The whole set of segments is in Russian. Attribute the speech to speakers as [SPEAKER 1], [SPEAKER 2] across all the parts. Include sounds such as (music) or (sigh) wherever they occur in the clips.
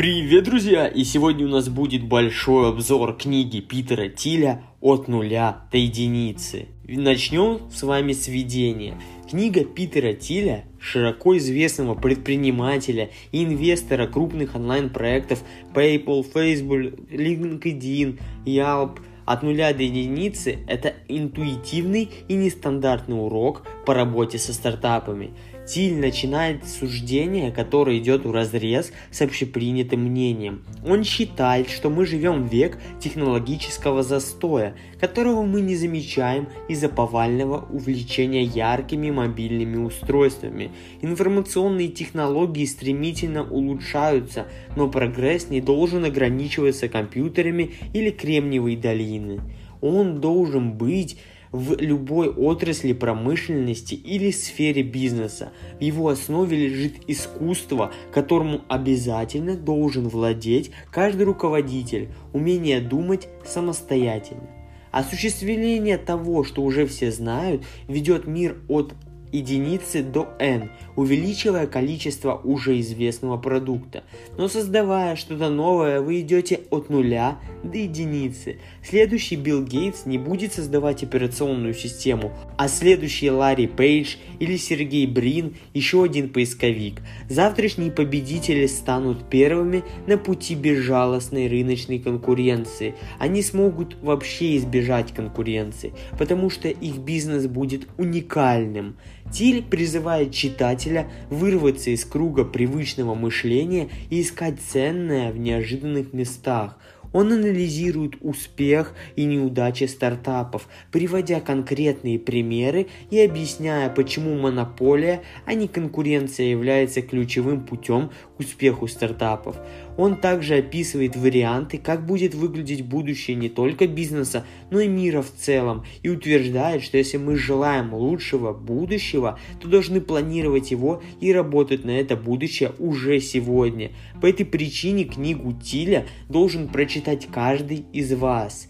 [SPEAKER 1] Привет, друзья! И сегодня у нас будет большой обзор книги Питера Тиля «От нуля до единицы». Начнем с вами с введения. Книга Питера Тиля, широко известного предпринимателя и инвестора крупных онлайн-проектов PayPal, Facebook, LinkedIn, Yelp – от нуля до единицы – это интуитивный и нестандартный урок по работе со стартапами. Тиль начинает суждение, которое идет в разрез с общепринятым мнением. Он считает, что мы живем век технологического застоя, которого мы не замечаем из-за повального увлечения яркими мобильными устройствами. Информационные технологии стремительно улучшаются, но прогресс не должен ограничиваться компьютерами или кремниевой долины. Он должен быть в любой отрасли промышленности или сфере бизнеса. В его основе лежит искусство, которому обязательно должен владеть каждый руководитель, умение думать самостоятельно. Осуществление того, что уже все знают, ведет мир от единицы до n, увеличивая количество уже известного продукта. Но создавая что-то новое, вы идете от нуля до единицы. Следующий Билл Гейтс не будет создавать операционную систему, а следующий Ларри Пейдж или Сергей Брин еще один поисковик. Завтрашние победители станут первыми на пути безжалостной рыночной конкуренции. Они смогут вообще избежать конкуренции, потому что их бизнес будет уникальным. Тиль призывает читателя вырваться из круга привычного мышления и искать ценное в неожиданных местах – он анализирует успех и неудачи стартапов, приводя конкретные примеры и объясняя, почему монополия, а не конкуренция является ключевым путем к успеху стартапов. Он также описывает варианты, как будет выглядеть будущее не только бизнеса, но и мира в целом, и утверждает, что если мы желаем лучшего будущего, то должны планировать его и работать на это будущее уже сегодня. По этой причине книгу Тиля должен прочитать каждый из вас –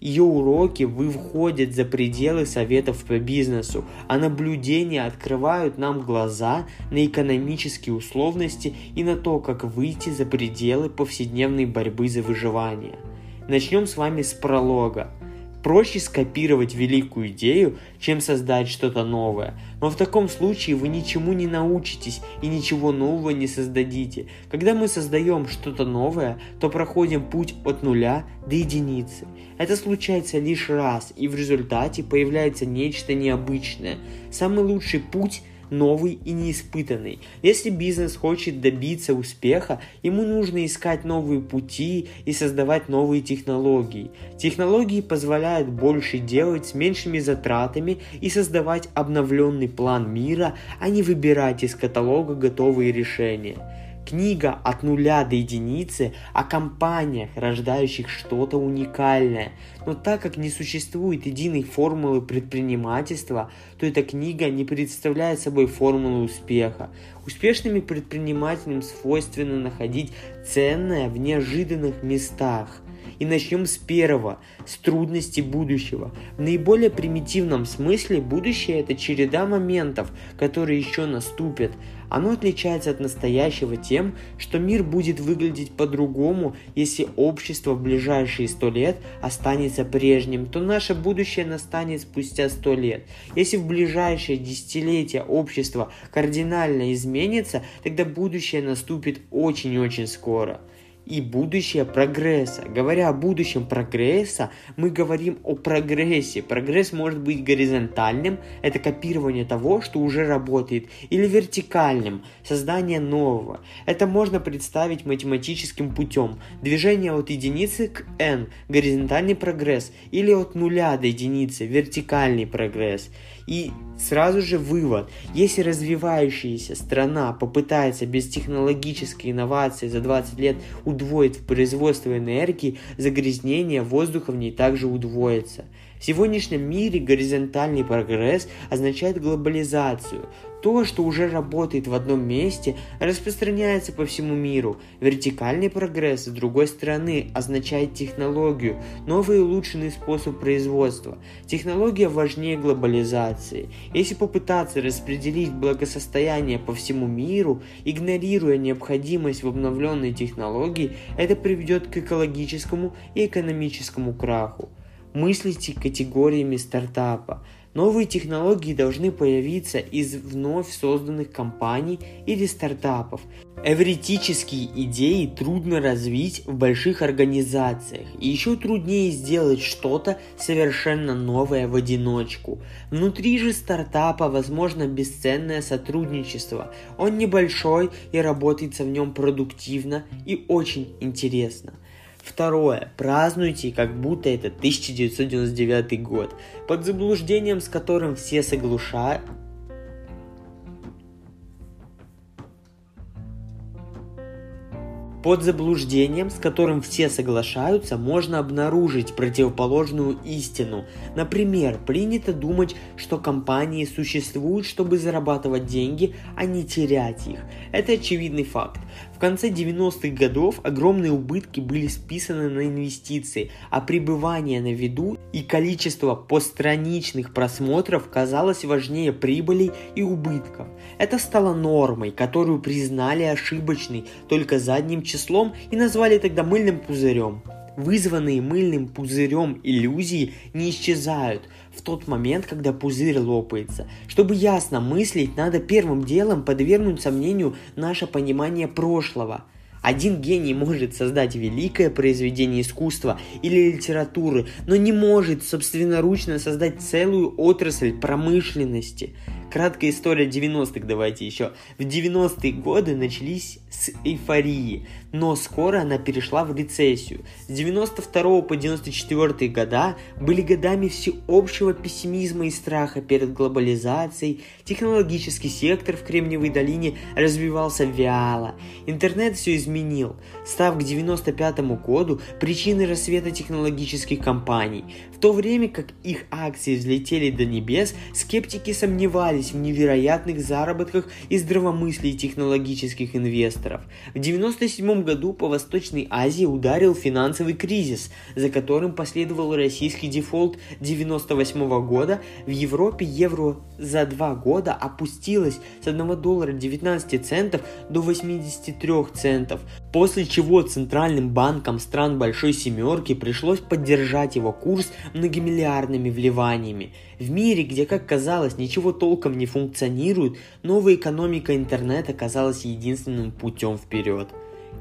[SPEAKER 1] ее уроки выходят за пределы советов по бизнесу, а наблюдения открывают нам глаза на экономические условности и на то, как выйти за пределы повседневной борьбы за выживание. Начнем с вами с пролога. Проще скопировать великую идею, чем создать что-то новое. Но в таком случае вы ничему не научитесь и ничего нового не создадите. Когда мы создаем что-то новое, то проходим путь от нуля до единицы. Это случается лишь раз, и в результате появляется нечто необычное. Самый лучший путь новый и неиспытанный. Если бизнес хочет добиться успеха, ему нужно искать новые пути и создавать новые технологии. Технологии позволяют больше делать с меньшими затратами и создавать обновленный план мира, а не выбирать из каталога готовые решения. Книга «От нуля до единицы» о компаниях, рождающих что-то уникальное. Но так как не существует единой формулы предпринимательства, то эта книга не представляет собой формулу успеха. Успешными предпринимателям свойственно находить ценное в неожиданных местах – и начнем с первого, с трудностей будущего. В наиболее примитивном смысле будущее это череда моментов, которые еще наступят. Оно отличается от настоящего тем, что мир будет выглядеть по-другому, если общество в ближайшие сто лет останется прежним, то наше будущее настанет спустя сто лет. Если в ближайшие десятилетия общество кардинально изменится, тогда будущее наступит очень-очень скоро и будущее прогресса. Говоря о будущем прогресса, мы говорим о прогрессе. Прогресс может быть горизонтальным, это копирование того, что уже работает, или вертикальным, создание нового. Это можно представить математическим путем. Движение от единицы к n, горизонтальный прогресс, или от нуля до единицы, вертикальный прогресс. И сразу же вывод, если развивающаяся страна попытается без технологической инновации за 20 лет удвоить производство энергии, загрязнение воздуха в ней также удвоится. В сегодняшнем мире горизонтальный прогресс означает глобализацию, То, что уже работает в одном месте, распространяется по всему миру. Вертикальный прогресс, с другой стороны, означает технологию, новый и улучшенный способ производства. Технология важнее глобализации. Если попытаться распределить благосостояние по всему миру, игнорируя необходимость в обновленной технологии, это приведет к экологическому и экономическому краху. Мыслите категориями стартапа. Новые технологии должны появиться из вновь созданных компаний или стартапов. Эвритические идеи трудно развить в больших организациях, и еще труднее сделать что-то совершенно новое в одиночку. Внутри же стартапа возможно бесценное сотрудничество. Он небольшой и работается в нем продуктивно и очень интересно. Второе. Празднуйте, как будто это 1999 год. Под заблуждением, с которым все соглашают, Под заблуждением, с которым все соглашаются, можно обнаружить противоположную истину. Например, принято думать, что компании существуют, чтобы зарабатывать деньги, а не терять их. Это очевидный факт. Конце 90-х годов огромные убытки были списаны на инвестиции, а пребывание на виду и количество постраничных просмотров казалось важнее прибылей и убытков. Это стало нормой, которую признали ошибочной только задним числом и назвали тогда мыльным пузырем. Вызванные мыльным пузырем иллюзии не исчезают в тот момент, когда пузырь лопается. Чтобы ясно мыслить, надо первым делом подвергнуть сомнению наше понимание прошлого. Один гений может создать великое произведение искусства или литературы, но не может собственноручно создать целую отрасль промышленности. Краткая история 90-х давайте еще. В 90-е годы начались с эйфории, но скоро она перешла в рецессию. С 92 по 94 года были годами всеобщего пессимизма и страха перед глобализацией, технологический сектор в Кремниевой долине развивался вяло, интернет все изменил, став к 95 году причиной рассвета технологических компаний. То время как их акции взлетели до небес, скептики сомневались в невероятных заработках и здравомыслии технологических инвесторов. В 97 году по Восточной Азии ударил финансовый кризис, за которым последовал российский дефолт 98 года. В Европе евро за два года опустилось с 1 доллара 19 центов до 83 центов, после чего центральным банкам стран Большой Семерки пришлось поддержать его курс многомиллиардными вливаниями. В мире, где, как казалось, ничего толком не функционирует, новая экономика интернета казалась единственным путем вперед.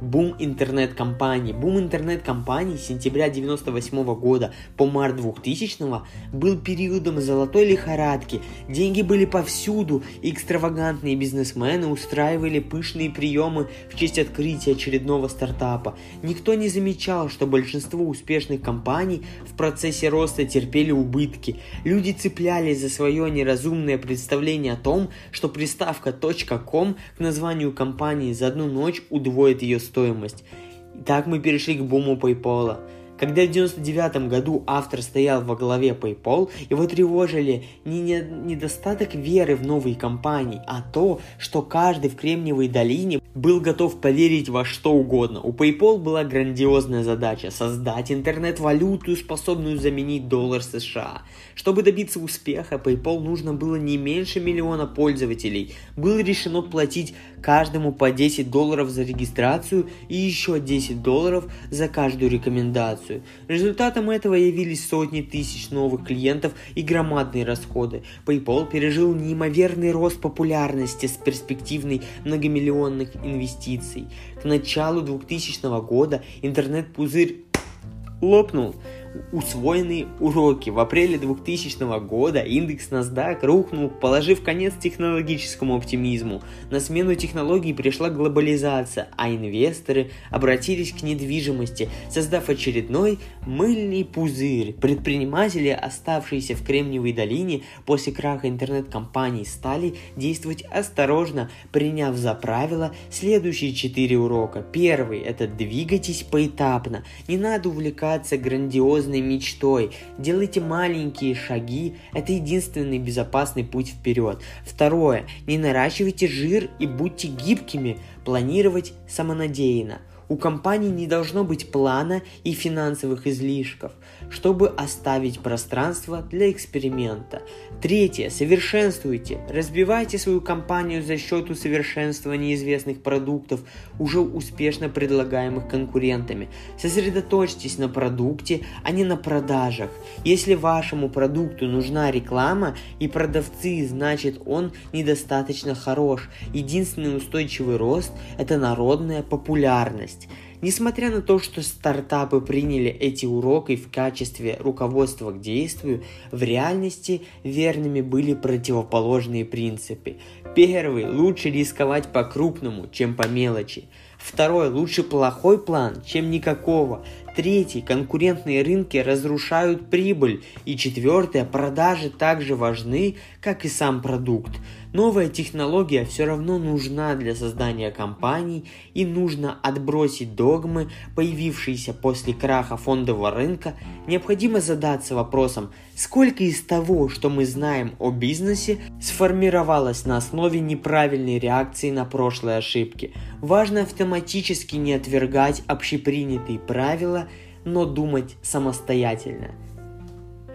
[SPEAKER 1] Бум интернет-компаний. Бум интернет-компаний с сентября 98 года по март 2000 был периодом золотой лихорадки. Деньги были повсюду, экстравагантные бизнесмены устраивали пышные приемы в честь открытия очередного стартапа. Никто не замечал, что большинство успешных компаний в процессе роста терпели убытки. Люди цеплялись за свое неразумное представление о том, что приставка .com к названию компании за одну ночь удвоит ее стоимость. Так мы перешли к буму PayPal. Когда в 99 году автор стоял во главе PayPal, его тревожили не недостаток веры в новые компании, а то, что каждый в Кремниевой долине был готов поверить во что угодно. У PayPal была грандиозная задача – создать интернет-валюту, способную заменить доллар США. Чтобы добиться успеха, PayPal нужно было не меньше миллиона пользователей. Было решено платить каждому по 10 долларов за регистрацию и еще 10 долларов за каждую рекомендацию. Результатом этого явились сотни тысяч новых клиентов и громадные расходы. PayPal пережил неимоверный рост популярности с перспективной многомиллионных инвестиций. К началу 2000 года интернет-пузырь лопнул усвоенные уроки. В апреле 2000 года индекс NASDAQ рухнул, положив конец технологическому оптимизму. На смену технологий пришла глобализация, а инвесторы обратились к недвижимости, создав очередной мыльный пузырь. Предприниматели, оставшиеся в Кремниевой долине после краха интернет-компаний, стали действовать осторожно, приняв за правило следующие четыре урока. Первый – это двигайтесь поэтапно. Не надо увлекаться амбициозной мечтой. Делайте маленькие шаги, это единственный безопасный путь вперед. Второе, не наращивайте жир и будьте гибкими, планировать самонадеянно. У компании не должно быть плана и финансовых излишков, чтобы оставить пространство для эксперимента. Третье. Совершенствуйте. Разбивайте свою компанию за счет усовершенствования известных продуктов, уже успешно предлагаемых конкурентами. Сосредоточьтесь на продукте, а не на продажах. Если вашему продукту нужна реклама и продавцы, значит он недостаточно хорош. Единственный устойчивый рост – это народная популярность. Несмотря на то, что стартапы приняли эти уроки в качестве руководства к действию, в реальности верными были противоположные принципы. Первый – лучше рисковать по-крупному, чем по мелочи. Второй – лучше плохой план, чем никакого. Третий – конкурентные рынки разрушают прибыль. И четвертое – продажи также важны, как и сам продукт. Новая технология все равно нужна для создания компаний и нужно отбросить догмы, появившиеся после краха фондового рынка. Необходимо задаться вопросом, сколько из того, что мы знаем о бизнесе, сформировалось на основе неправильной реакции на прошлые ошибки. Важно автоматически не отвергать общепринятые правила, но думать самостоятельно.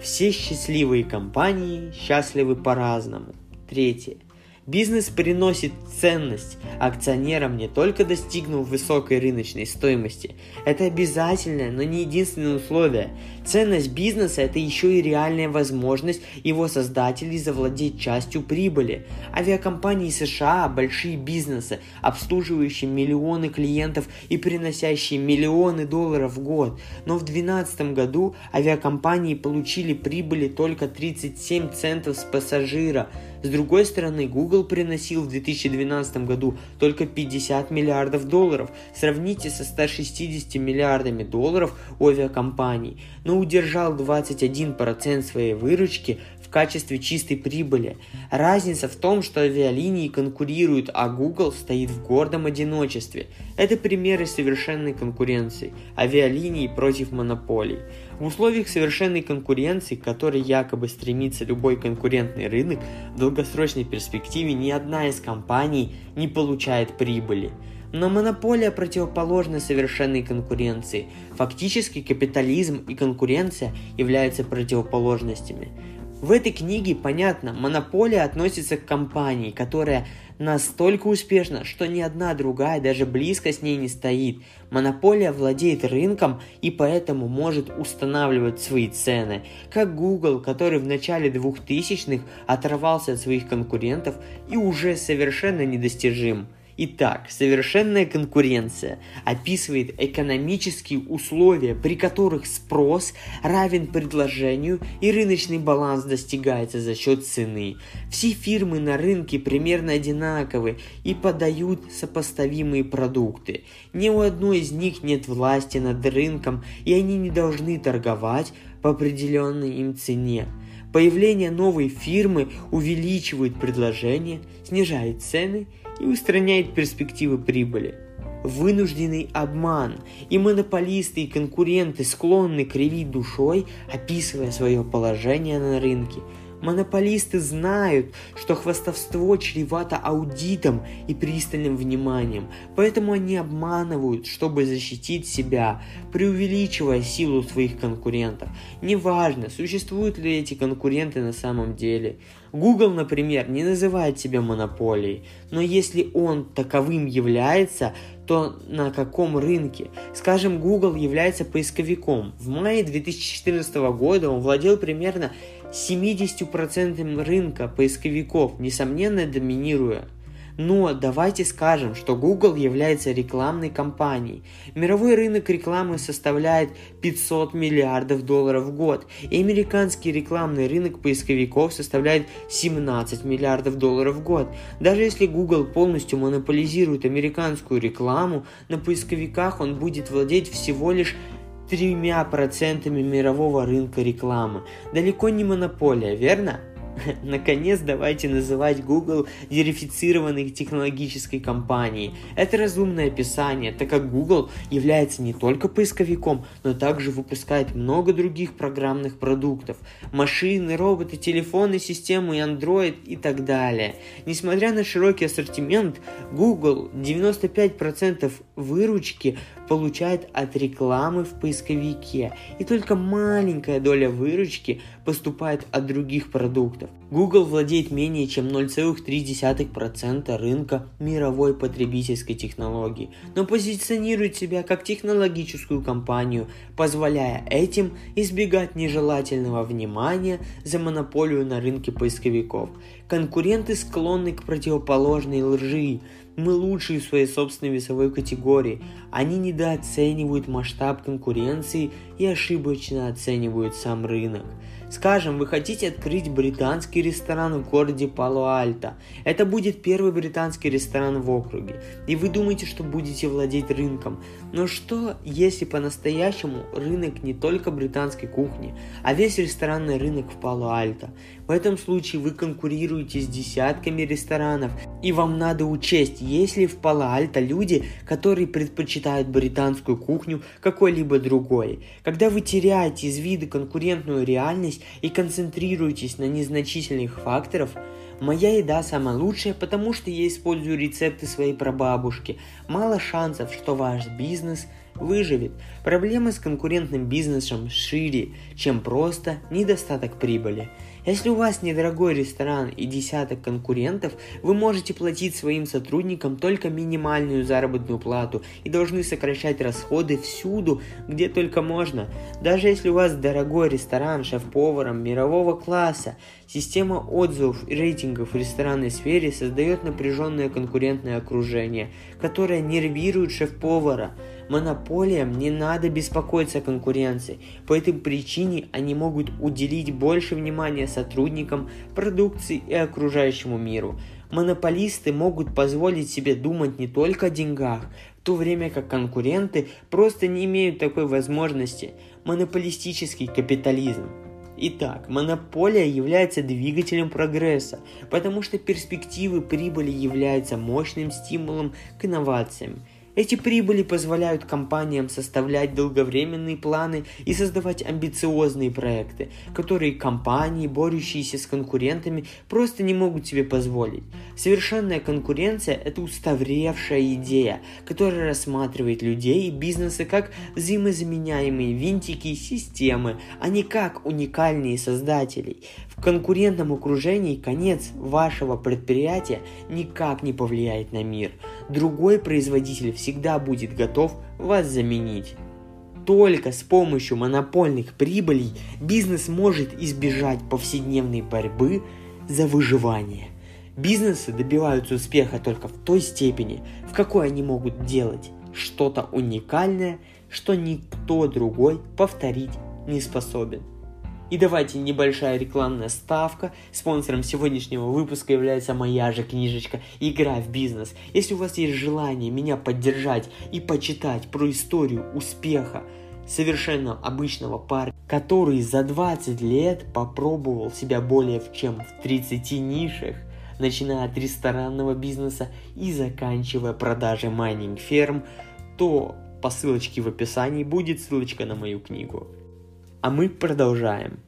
[SPEAKER 1] Все счастливые компании счастливы по-разному. Третье. Бизнес приносит ценность акционерам не только достигнув высокой рыночной стоимости. Это обязательное, но не единственное условие. Ценность бизнеса – это еще и реальная возможность его создателей завладеть частью прибыли. Авиакомпании США – большие бизнесы, обслуживающие миллионы клиентов и приносящие миллионы долларов в год. Но в 2012 году авиакомпании получили прибыли только 37 центов с пассажира – с другой стороны, Google приносил в 2012 году только 50 миллиардов долларов. Сравните со 160 миллиардами долларов авиакомпаний, но удержал 21% своей выручки в качестве чистой прибыли. Разница в том, что авиалинии конкурируют, а Google стоит в гордом одиночестве. Это примеры совершенной конкуренции. Авиалинии против монополий. В условиях совершенной конкуренции, к которой якобы стремится любой конкурентный рынок, в долгосрочной перспективе ни одна из компаний не получает прибыли. Но монополия противоположна совершенной конкуренции. Фактически капитализм и конкуренция являются противоположностями. В этой книге понятно, монополия относится к компании, которая настолько успешна, что ни одна другая даже близко с ней не стоит. Монополия владеет рынком и поэтому может устанавливать свои цены, как Google, который в начале 2000-х оторвался от своих конкурентов и уже совершенно недостижим. Итак, совершенная конкуренция описывает экономические условия, при которых спрос равен предложению и рыночный баланс достигается за счет цены. Все фирмы на рынке примерно одинаковы и подают сопоставимые продукты. Ни у одной из них нет власти над рынком, и они не должны торговать по определенной им цене. Появление новой фирмы увеличивает предложение, снижает цены и устраняет перспективы прибыли. Вынужденный обман, и монополисты и конкуренты склонны кривить душой, описывая свое положение на рынке – Монополисты знают, что хвастовство чревато аудитом и пристальным вниманием, поэтому они обманывают, чтобы защитить себя, преувеличивая силу своих конкурентов. Неважно, существуют ли эти конкуренты на самом деле. Google, например, не называет себя монополией, но если он таковым является, то на каком рынке? Скажем, Google является поисковиком. В мае 2014 года он владел примерно 70% рынка поисковиков, несомненно доминируя. Но давайте скажем, что Google является рекламной компанией. Мировой рынок рекламы составляет 500 миллиардов долларов в год, и американский рекламный рынок поисковиков составляет 17 миллиардов долларов в год. Даже если Google полностью монополизирует американскую рекламу, на поисковиках он будет владеть всего лишь тремя процентами мирового рынка рекламы. Далеко не монополия, верно? (laughs) Наконец, давайте называть Google верифицированной технологической компанией. Это разумное описание, так как Google является не только поисковиком, но также выпускает много других программных продуктов. Машины, роботы, телефоны, системы Android и так далее. Несмотря на широкий ассортимент, Google 95% выручки получает от рекламы в поисковике, и только маленькая доля выручки поступает от других продуктов. Google владеет менее чем 0,3% рынка мировой потребительской технологии, но позиционирует себя как технологическую компанию, позволяя этим избегать нежелательного внимания за монополию на рынке поисковиков. Конкуренты склонны к противоположной лжи, мы лучшие в своей собственной весовой категории. Они недооценивают масштаб конкуренции и ошибочно оценивают сам рынок. Скажем, вы хотите открыть британский ресторан в городе Пало-Альто. Это будет первый британский ресторан в округе. И вы думаете, что будете владеть рынком. Но что, если по-настоящему рынок не только британской кухни, а весь ресторанный рынок в Пало-Альто? В этом случае вы конкурируете с десятками ресторанов, и вам надо учесть, есть ли в Пало-Альто люди, которые предпочитают британскую кухню какой-либо другой. Когда вы теряете из вида конкурентную реальность, и концентрируйтесь на незначительных факторах, моя еда самая лучшая, потому что я использую рецепты своей прабабушки. Мало шансов, что ваш бизнес выживет. Проблемы с конкурентным бизнесом шире, чем просто недостаток прибыли. Если у вас недорогой ресторан и десяток конкурентов, вы можете платить своим сотрудникам только минимальную заработную плату и должны сокращать расходы всюду, где только можно. Даже если у вас дорогой ресторан шеф-поваром мирового класса, система отзывов и рейтингов в ресторанной сфере создает напряженное конкурентное окружение, которое нервирует шеф-повара – Монополиям не надо беспокоиться о конкуренции. По этой причине они могут уделить больше внимания сотрудникам, продукции и окружающему миру. Монополисты могут позволить себе думать не только о деньгах, в то время как конкуренты просто не имеют такой возможности. Монополистический капитализм. Итак, монополия является двигателем прогресса, потому что перспективы прибыли являются мощным стимулом к инновациям – эти прибыли позволяют компаниям составлять долговременные планы и создавать амбициозные проекты, которые компании, борющиеся с конкурентами, просто не могут себе позволить. Совершенная конкуренция – это устаревшая идея, которая рассматривает людей и бизнесы как взаимозаменяемые винтики системы, а не как уникальные создателей. В конкурентном окружении конец вашего предприятия никак не повлияет на мир. Другой производитель всегда будет готов вас заменить. Только с помощью монопольных прибылей бизнес может избежать повседневной борьбы за выживание. Бизнесы добиваются успеха только в той степени, в какой они могут делать что-то уникальное, что никто другой повторить не способен. И давайте небольшая рекламная ставка. Спонсором сегодняшнего выпуска является моя же книжечка «Игра в бизнес». Если у вас есть желание меня поддержать и почитать про историю успеха совершенно обычного парня, который за 20 лет попробовал себя более чем в 30 нишах, начиная от ресторанного бизнеса и заканчивая продажей майнинг-ферм, то по ссылочке в описании будет ссылочка на мою книгу. А мы продолжаем.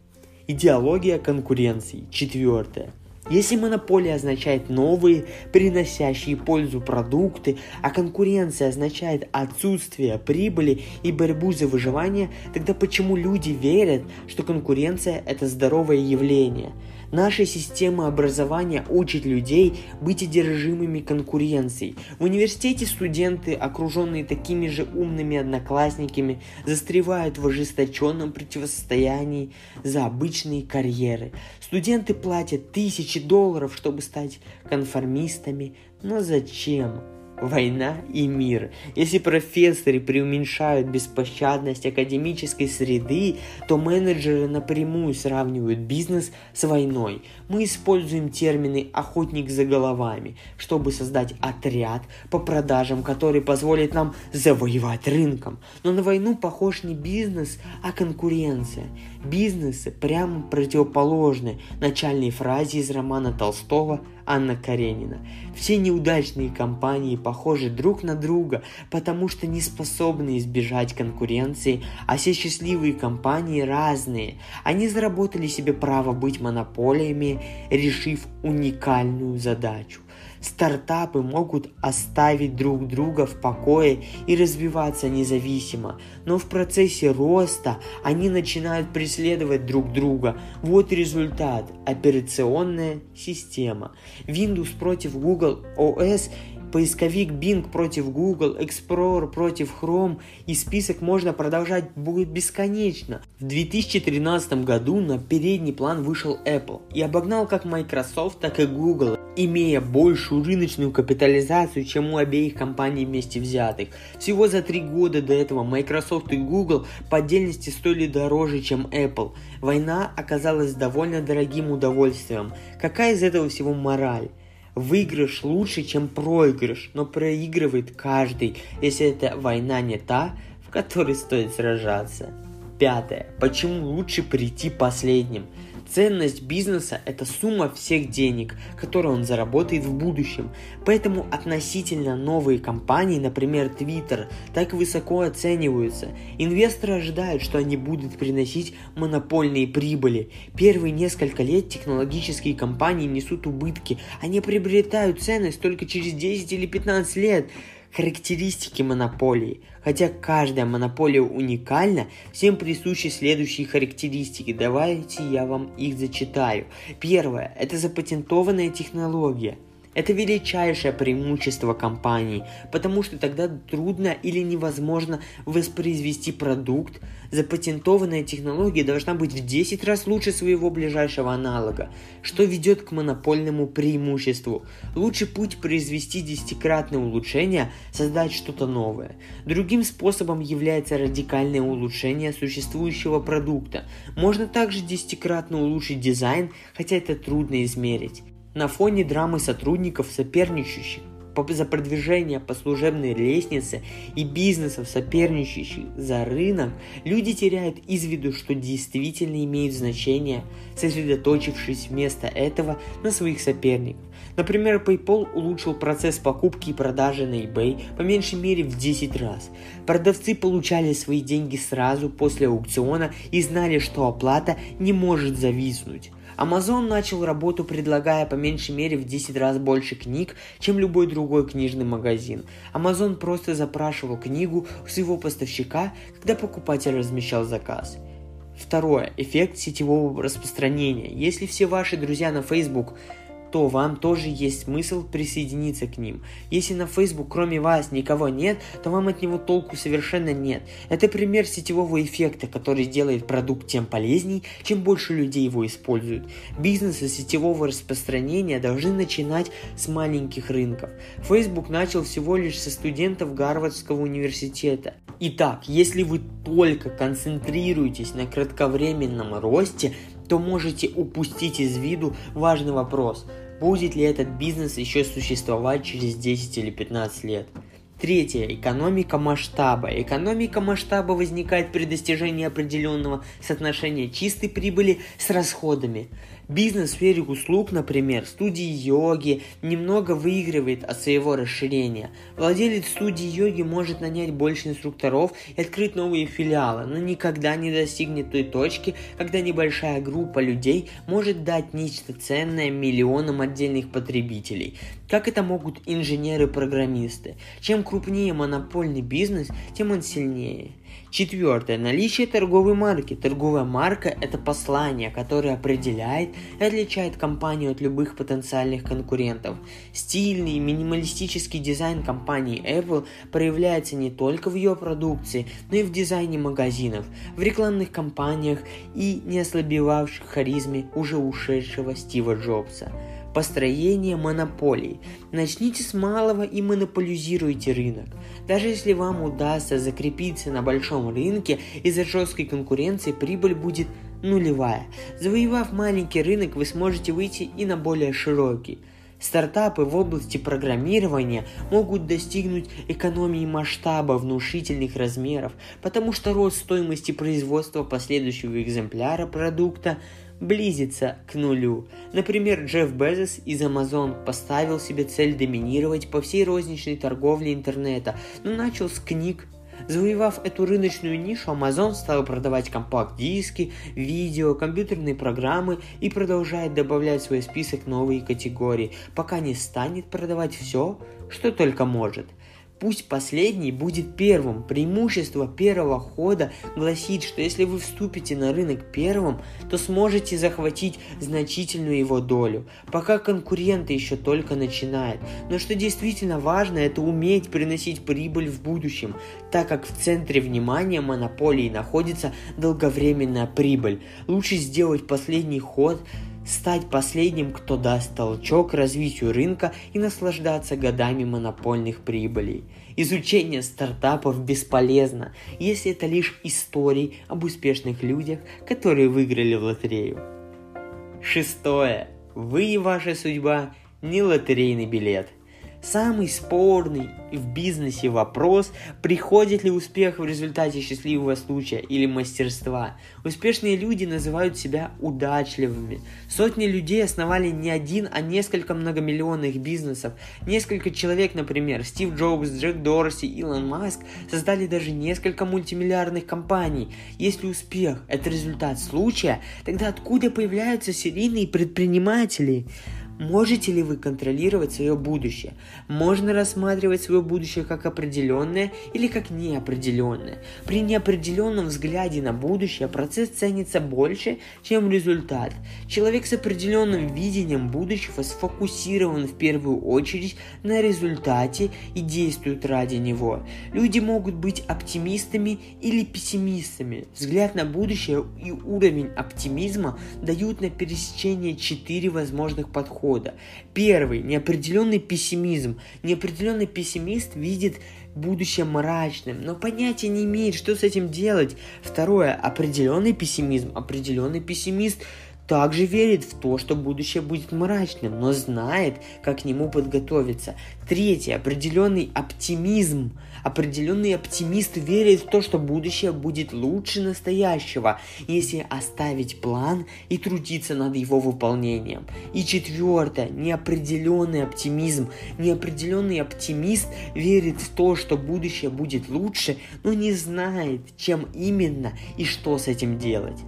[SPEAKER 1] Идеология конкуренции. Четвертое. Если монополия означает новые, приносящие пользу продукты, а конкуренция означает отсутствие прибыли и борьбу за выживание, тогда почему люди верят, что конкуренция – это здоровое явление – Наша система образования учит людей быть одержимыми конкуренцией. В университете студенты, окруженные такими же умными одноклассниками, застревают в ожесточенном противостоянии за обычные карьеры. Студенты платят тысячи долларов, чтобы стать конформистами. Но зачем? Война и мир. Если профессоры преуменьшают беспощадность академической среды, то менеджеры напрямую сравнивают бизнес с войной. Мы используем термины «охотник за головами», чтобы создать отряд по продажам, который позволит нам завоевать рынком. Но на войну похож не бизнес, а конкуренция. Бизнесы прямо противоположны начальной фразе из романа Толстого Анна Каренина. Все неудачные компании похожи друг на друга, потому что не способны избежать конкуренции, а все счастливые компании разные. Они заработали себе право быть монополиями, решив уникальную задачу. Стартапы могут оставить друг друга в покое и развиваться независимо, но в процессе роста они начинают преследовать друг друга. Вот результат – операционная система. Windows против Google OS поисковик Bing против Google, Explorer против Chrome, и список можно продолжать будет бесконечно. В 2013 году на передний план вышел Apple и обогнал как Microsoft, так и Google, имея большую рыночную капитализацию, чем у обеих компаний вместе взятых. Всего за три года до этого Microsoft и Google по отдельности стоили дороже, чем Apple. Война оказалась довольно дорогим удовольствием. Какая из этого всего мораль? Выигрыш лучше, чем проигрыш, но проигрывает каждый, если эта война не та, в которой стоит сражаться. Пятое. Почему лучше прийти последним? Ценность бизнеса – это сумма всех денег, которые он заработает в будущем. Поэтому относительно новые компании, например Twitter, так высоко оцениваются. Инвесторы ожидают, что они будут приносить монопольные прибыли. Первые несколько лет технологические компании несут убытки. Они приобретают ценность только через 10 или 15 лет. Характеристики монополии. Хотя каждая монополия уникальна, всем присущи следующие характеристики. Давайте я вам их зачитаю. Первое – это запатентованная технология. Это величайшее преимущество компании, потому что тогда трудно или невозможно воспроизвести продукт. Запатентованная технология должна быть в 10 раз лучше своего ближайшего аналога, что ведет к монопольному преимуществу. Лучший путь произвести десятикратное улучшение – создать что-то новое. Другим способом является радикальное улучшение существующего продукта. Можно также десятикратно улучшить дизайн, хотя это трудно измерить. На фоне драмы сотрудников, соперничающих за продвижение по служебной лестнице и бизнесов, соперничающих за рынок, люди теряют из виду, что действительно имеет значение, сосредоточившись вместо этого на своих соперниках. Например, PayPal улучшил процесс покупки и продажи на eBay по меньшей мере в 10 раз. Продавцы получали свои деньги сразу после аукциона и знали, что оплата не может зависнуть. Amazon начал работу, предлагая по меньшей мере в 10 раз больше книг, чем любой другой книжный магазин. Amazon просто запрашивал книгу у своего поставщика, когда покупатель размещал заказ. Второе. Эффект сетевого распространения. Если все ваши друзья на Facebook то вам тоже есть смысл присоединиться к ним. Если на Facebook кроме вас никого нет, то вам от него толку совершенно нет. Это пример сетевого эффекта, который делает продукт тем полезней, чем больше людей его используют. Бизнесы сетевого распространения должны начинать с маленьких рынков. Facebook начал всего лишь со студентов Гарвардского университета. Итак, если вы только концентрируетесь на кратковременном росте, то можете упустить из виду важный вопрос. Будет ли этот бизнес еще существовать через 10 или 15 лет? Третье. Экономика масштаба. Экономика масштаба возникает при достижении определенного соотношения чистой прибыли с расходами. Бизнес в сфере услуг, например, студии йоги, немного выигрывает от своего расширения. Владелец студии йоги может нанять больше инструкторов и открыть новые филиалы, но никогда не достигнет той точки, когда небольшая группа людей может дать нечто ценное миллионам отдельных потребителей. Как это могут инженеры-программисты? Чем крупнее монопольный бизнес, тем он сильнее. Четвертое. Наличие торговой марки. Торговая марка – это послание, которое определяет и отличает компанию от любых потенциальных конкурентов. Стильный, минималистический дизайн компании Apple проявляется не только в ее продукции, но и в дизайне магазинов, в рекламных кампаниях и не ослабевавших харизме уже ушедшего Стива Джобса построение монополий. Начните с малого и монополизируйте рынок. Даже если вам удастся закрепиться на большом рынке, из-за жесткой конкуренции прибыль будет нулевая. Завоевав маленький рынок, вы сможете выйти и на более широкий. Стартапы в области программирования могут достигнуть экономии масштаба внушительных размеров, потому что рост стоимости производства последующего экземпляра продукта близится к нулю. Например, Джефф Безос из Amazon поставил себе цель доминировать по всей розничной торговле интернета, но начал с книг. Завоевав эту рыночную нишу, Amazon стал продавать компакт-диски, видео, компьютерные программы и продолжает добавлять в свой список новые категории, пока не станет продавать все, что только может – Пусть последний будет первым. Преимущество первого хода гласит, что если вы вступите на рынок первым, то сможете захватить значительную его долю, пока конкуренты еще только начинают. Но что действительно важно, это уметь приносить прибыль в будущем, так как в центре внимания монополии находится долговременная прибыль. Лучше сделать последний ход стать последним, кто даст толчок развитию рынка и наслаждаться годами монопольных прибылей. Изучение стартапов бесполезно, если это лишь истории об успешных людях, которые выиграли в лотерею. Шестое. Вы и ваша судьба не лотерейный билет. Самый спорный в бизнесе вопрос, приходит ли успех в результате счастливого случая или мастерства. Успешные люди называют себя удачливыми. Сотни людей основали не один, а несколько многомиллионных бизнесов. Несколько человек, например, Стив Джобс, Джек Дорси, Илон Маск, создали даже несколько мультимиллиардных компаний. Если успех – это результат случая, тогда откуда появляются серийные предприниматели? Можете ли вы контролировать свое будущее? Можно рассматривать свое будущее как определенное или как неопределенное. При неопределенном взгляде на будущее процесс ценится больше, чем результат. Человек с определенным видением будущего сфокусирован в первую очередь на результате и действует ради него. Люди могут быть оптимистами или пессимистами. Взгляд на будущее и уровень оптимизма дают на пересечение четыре возможных подхода подхода. Первый – неопределенный пессимизм. Неопределенный пессимист видит будущее мрачным, но понятия не имеет, что с этим делать. Второе – определенный пессимизм. Определенный пессимист также верит в то, что будущее будет мрачным, но знает, как к нему подготовиться. Третье – определенный оптимизм. Определенный оптимист верит в то, что будущее будет лучше настоящего, если оставить план и трудиться над его выполнением. И четвертое – неопределенный оптимизм. Неопределенный оптимист верит в то, что будущее будет лучше, но не знает, чем именно и что с этим делать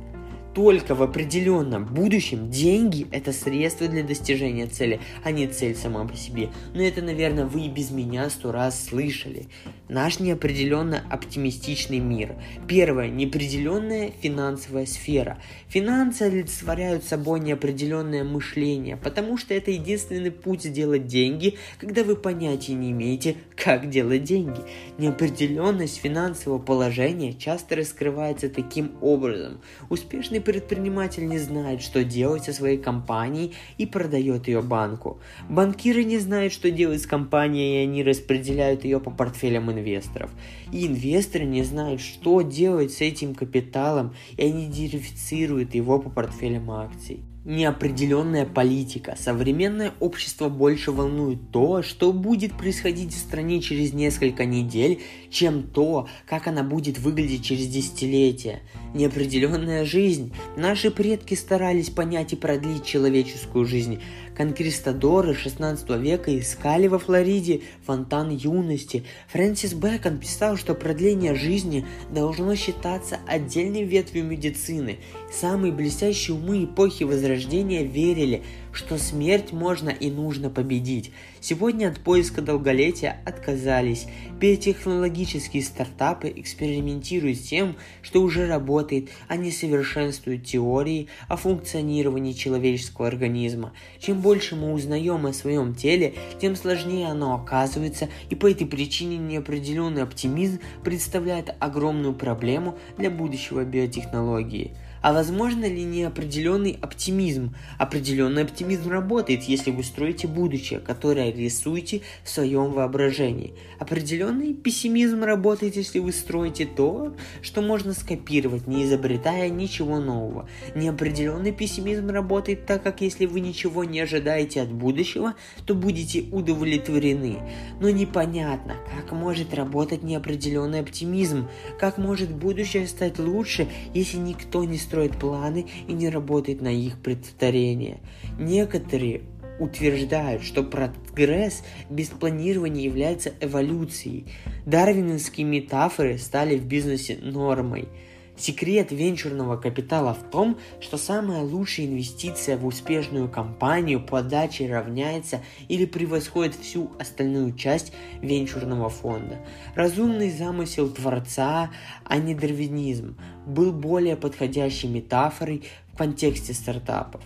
[SPEAKER 1] только в определенном будущем деньги – это средство для достижения цели, а не цель сама по себе. Но это, наверное, вы и без меня сто раз слышали. Наш неопределенно оптимистичный мир. Первое – неопределенная финансовая сфера. Финансы олицетворяют собой неопределенное мышление, потому что это единственный путь сделать деньги, когда вы понятия не имеете, как делать деньги. Неопределенность финансового положения часто раскрывается таким образом. Успешный предприниматель не знает, что делать со своей компанией и продает ее банку. Банкиры не знают, что делать с компанией, и они распределяют ее по портфелям инвесторов. И инвесторы не знают, что делать с этим капиталом, и они диверсифицируют его по портфелям акций неопределенная политика. Современное общество больше волнует то, что будет происходить в стране через несколько недель, чем то, как она будет выглядеть через десятилетия. Неопределенная жизнь. Наши предки старались понять и продлить человеческую жизнь. Конкристадоры 16 века искали во Флориде фонтан юности. Фрэнсис Бэкон писал, что продление жизни должно считаться отдельной ветвью медицины. Самые блестящие умы эпохи Возрождения верили, что смерть можно и нужно победить. Сегодня от поиска долголетия отказались. Биотехнологические стартапы экспериментируют с тем, что уже работает, они совершенствуют теории о функционировании человеческого организма. Чем больше мы узнаем о своем теле, тем сложнее оно оказывается, и по этой причине неопределенный оптимизм представляет огромную проблему для будущего биотехнологии. А возможно ли неопределенный оптимизм? Определенный оптимизм работает, если вы строите будущее, которое рисуете в своем воображении. Определенный пессимизм работает, если вы строите то, что можно скопировать, не изобретая ничего нового. Неопределенный пессимизм работает так, как если вы ничего не ожидаете от будущего, то будете удовлетворены. Но непонятно, как может работать неопределенный оптимизм, как может будущее стать лучше, если никто не строит планы и не работает на их предварение. Некоторые утверждают, что прогресс без планирования является эволюцией. Дарвиновские метафоры стали в бизнесе нормой – Секрет венчурного капитала в том, что самая лучшая инвестиция в успешную компанию по отдаче равняется или превосходит всю остальную часть венчурного фонда. Разумный замысел Творца, а не дарвинизм, был более подходящей метафорой в контексте стартапов.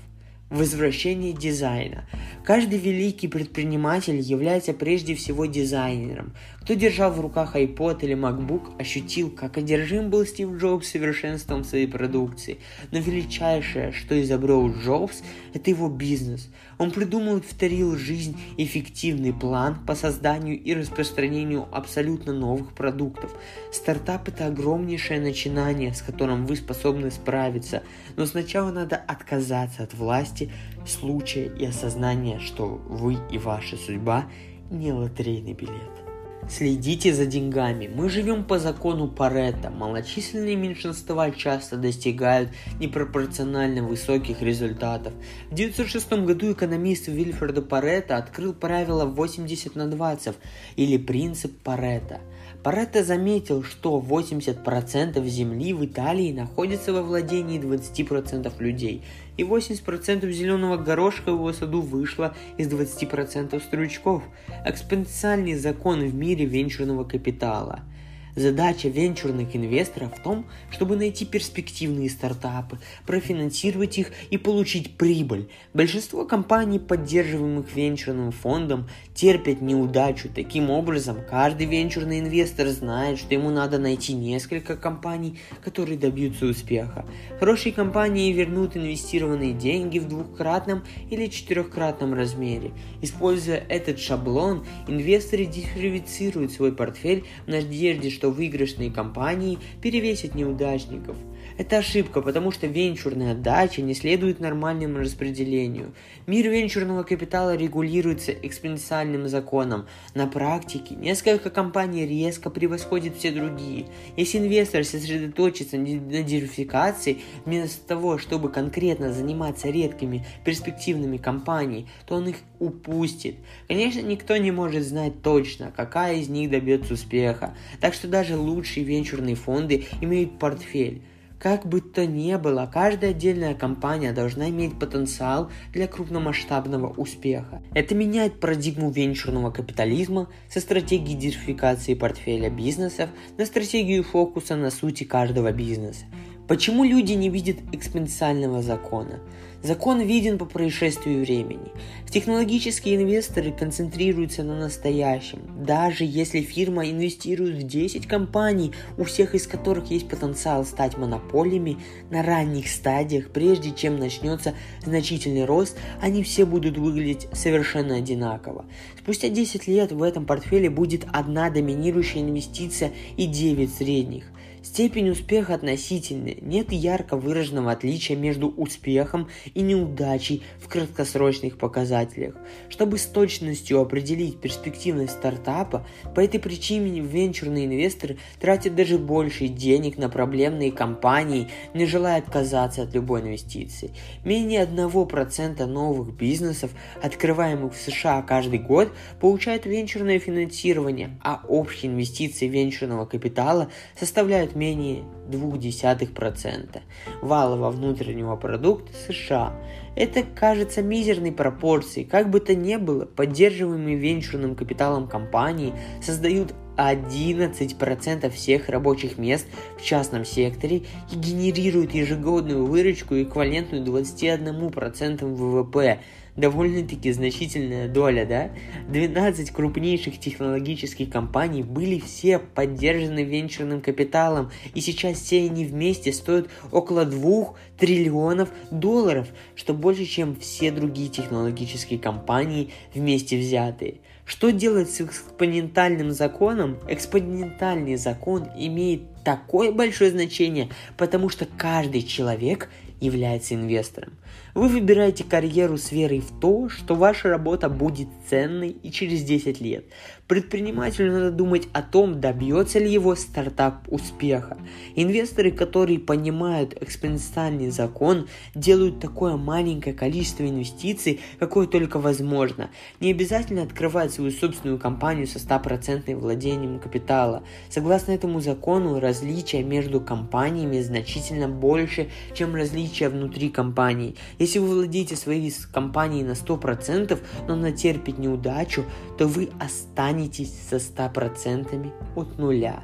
[SPEAKER 1] Возвращение дизайна. Каждый великий предприниматель является прежде всего дизайнером. Кто держал в руках iPod или MacBook, ощутил, как одержим был Стив Джобс совершенством своей продукции. Но величайшее, что изобрел Джобс, это его бизнес. Он придумал и вторил жизнь эффективный план по созданию и распространению абсолютно новых продуктов. Стартап это огромнейшее начинание, с которым вы способны справиться, но сначала надо отказаться от власти, случая и осознания, что вы и ваша судьба не лотерейный билет. Следите за деньгами. Мы живем по закону Паретта. Малочисленные меньшинства часто достигают непропорционально высоких результатов. В 1906 году экономист Вильфреда Паретта открыл правило 80 на 20 или принцип Паретта. Паретто заметил, что 80% земли в Италии находится во владении 20% людей – и 80% зеленого горошка в его саду вышло из 20% стручков. Экспоненциальный закон в мире венчурного капитала – Задача венчурных инвесторов в том, чтобы найти перспективные стартапы, профинансировать их и получить прибыль. Большинство компаний, поддерживаемых венчурным фондом, терпят неудачу. Таким образом, каждый венчурный инвестор знает, что ему надо найти несколько компаний, которые добьются успеха. Хорошие компании вернут инвестированные деньги в двухкратном или четырехкратном размере. Используя этот шаблон, инвесторы диверсифицируют свой портфель в надежде, что что выигрышные компании перевесят неудачников. Это ошибка, потому что венчурная отдача не следует нормальному распределению. Мир венчурного капитала регулируется экспоненциальным законом. На практике несколько компаний резко превосходят все другие. Если инвестор сосредоточится на диверсификации, вместо того, чтобы конкретно заниматься редкими перспективными компаниями, то он их упустит. Конечно, никто не может знать точно, какая из них добьется успеха, так что даже лучшие венчурные фонды имеют портфель. Как бы то ни было, каждая отдельная компания должна иметь потенциал для крупномасштабного успеха. Это меняет парадигму венчурного капитализма со стратегии диверсификации портфеля бизнесов на стратегию фокуса на сути каждого бизнеса. Почему люди не видят экспоненциального закона? Закон виден по происшествию времени. Технологические инвесторы концентрируются на настоящем. Даже если фирма инвестирует в 10 компаний, у всех из которых есть потенциал стать монополиями, на ранних стадиях, прежде чем начнется значительный рост, они все будут выглядеть совершенно одинаково. Спустя 10 лет в этом портфеле будет одна доминирующая инвестиция и 9 средних – Степень успеха относительная, нет ярко выраженного отличия между успехом и неудачей в краткосрочных показателях. Чтобы с точностью определить перспективность стартапа, по этой причине венчурные инвесторы тратят даже больше денег на проблемные компании, не желая отказаться от любой инвестиции. Менее 1% новых бизнесов, открываемых в США каждый год, получают венчурное финансирование, а общие инвестиции венчурного капитала составляют составляют менее 0,2% валового внутреннего продукта США. Это кажется мизерной пропорцией. Как бы то ни было, поддерживаемые венчурным капиталом компании создают 11% всех рабочих мест в частном секторе и генерируют ежегодную выручку, эквивалентную 21% ВВП довольно-таки значительная доля, да? 12 крупнейших технологических компаний были все поддержаны венчурным капиталом, и сейчас все они вместе стоят около 2 триллионов долларов, что больше, чем все другие технологические компании вместе взятые. Что делать с экспонентальным законом? Экспонентальный закон имеет такое большое значение, потому что каждый человек является инвестором. Вы выбираете карьеру с верой в то, что ваша работа будет ценной и через 10 лет. Предпринимателю надо думать о том, добьется ли его стартап успеха. Инвесторы, которые понимают экспоненциальный закон, делают такое маленькое количество инвестиций, какое только возможно. Не обязательно открывать свою собственную компанию со 100% владением капитала. Согласно этому закону, различия между компаниями значительно больше, чем различия внутри компаний. Если вы владеете своей компанией на 100%, но натерпит неудачу, то вы останетесь со 100% от нуля.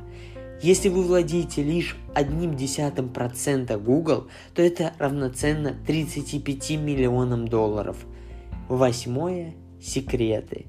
[SPEAKER 1] Если вы владеете лишь одним десятым процента Google, то это равноценно 35 миллионам долларов. Восьмое – секреты.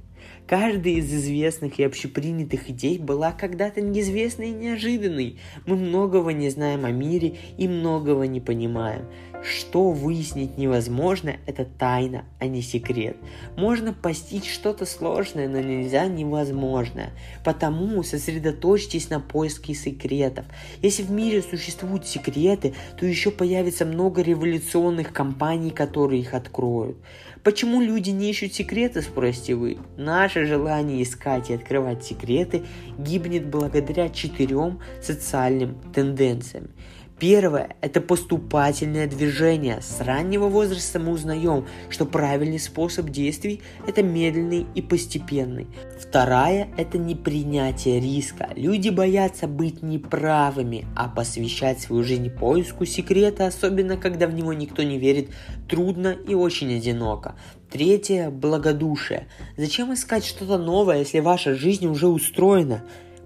[SPEAKER 1] Каждая из известных и общепринятых идей была когда-то неизвестной и неожиданной. Мы многого не знаем о мире и многого не понимаем. Что выяснить невозможно, это тайна, а не секрет. Можно постичь что-то сложное, но нельзя невозможное. Потому сосредоточьтесь на поиске секретов. Если в мире существуют секреты, то еще появится много революционных компаний, которые их откроют. Почему люди не ищут секреты, спросите вы? Наше желание искать и открывать секреты гибнет благодаря четырем социальным тенденциям. Первое – это поступательное движение. С раннего возраста мы узнаем, что правильный способ действий – это медленный и постепенный. Вторая – это непринятие риска. Люди боятся быть неправыми, а посвящать свою жизнь поиску секрета, особенно когда в него никто не верит, трудно и очень одиноко. Третье – благодушие. Зачем искать что-то новое, если ваша жизнь уже устроена?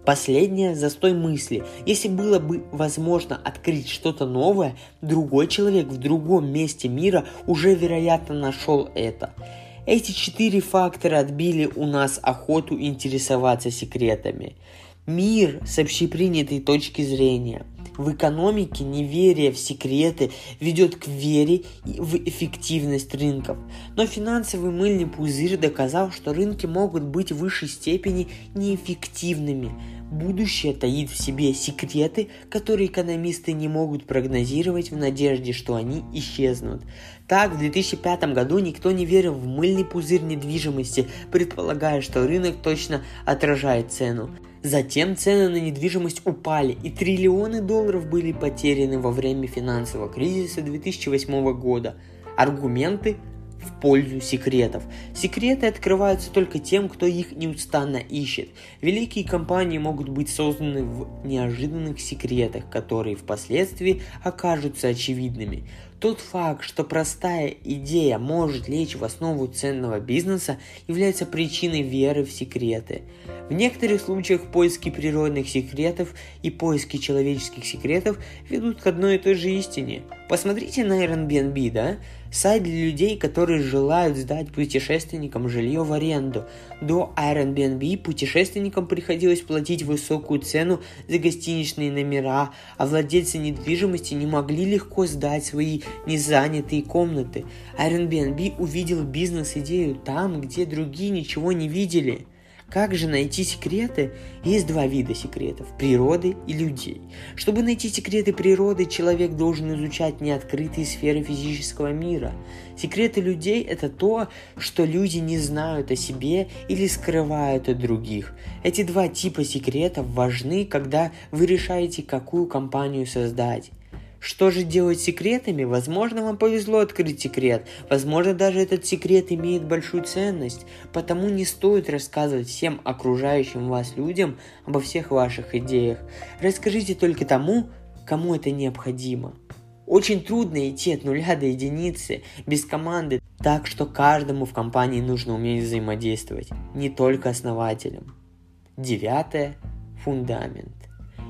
[SPEAKER 1] Последнее – застой мысли. Если было бы возможно открыть что-то новое, другой человек в другом месте мира уже, вероятно, нашел это. Эти четыре фактора отбили у нас охоту интересоваться секретами. Мир с общепринятой точки зрения. В экономике неверие в секреты ведет к вере в эффективность рынков. Но финансовый мыльный пузырь доказал, что рынки могут быть в высшей степени неэффективными. Будущее таит в себе секреты, которые экономисты не могут прогнозировать в надежде, что они исчезнут. Так, в 2005 году никто не верил в мыльный пузырь недвижимости, предполагая, что рынок точно отражает цену. Затем цены на недвижимость упали, и триллионы долларов были потеряны во время финансового кризиса 2008 года. Аргументы в пользу секретов. Секреты открываются только тем, кто их неустанно ищет. Великие компании могут быть созданы в неожиданных секретах, которые впоследствии окажутся очевидными. Тот факт, что простая идея может лечь в основу ценного бизнеса, является причиной веры в секреты. В некоторых случаях поиски природных секретов и поиски человеческих секретов ведут к одной и той же истине. Посмотрите на Airbnb, да? Сайт для людей, которые желают сдать путешественникам жилье в аренду. До Airbnb путешественникам приходилось платить высокую цену за гостиничные номера, а владельцы недвижимости не могли легко сдать свои незанятые комнаты. Airbnb увидел бизнес-идею там, где другие ничего не видели – как же найти секреты? Есть два вида секретов – природы и людей. Чтобы найти секреты природы, человек должен изучать неоткрытые сферы физического мира. Секреты людей – это то, что люди не знают о себе или скрывают от других. Эти два типа секретов важны, когда вы решаете, какую компанию создать. Что же делать с секретами? Возможно, вам повезло открыть секрет. Возможно, даже этот секрет имеет большую ценность. Потому не стоит рассказывать всем окружающим вас людям обо всех ваших идеях. Расскажите только тому, кому это необходимо. Очень трудно идти от нуля до единицы без команды, так что каждому в компании нужно уметь взаимодействовать, не только основателям. Девятое – фундамент.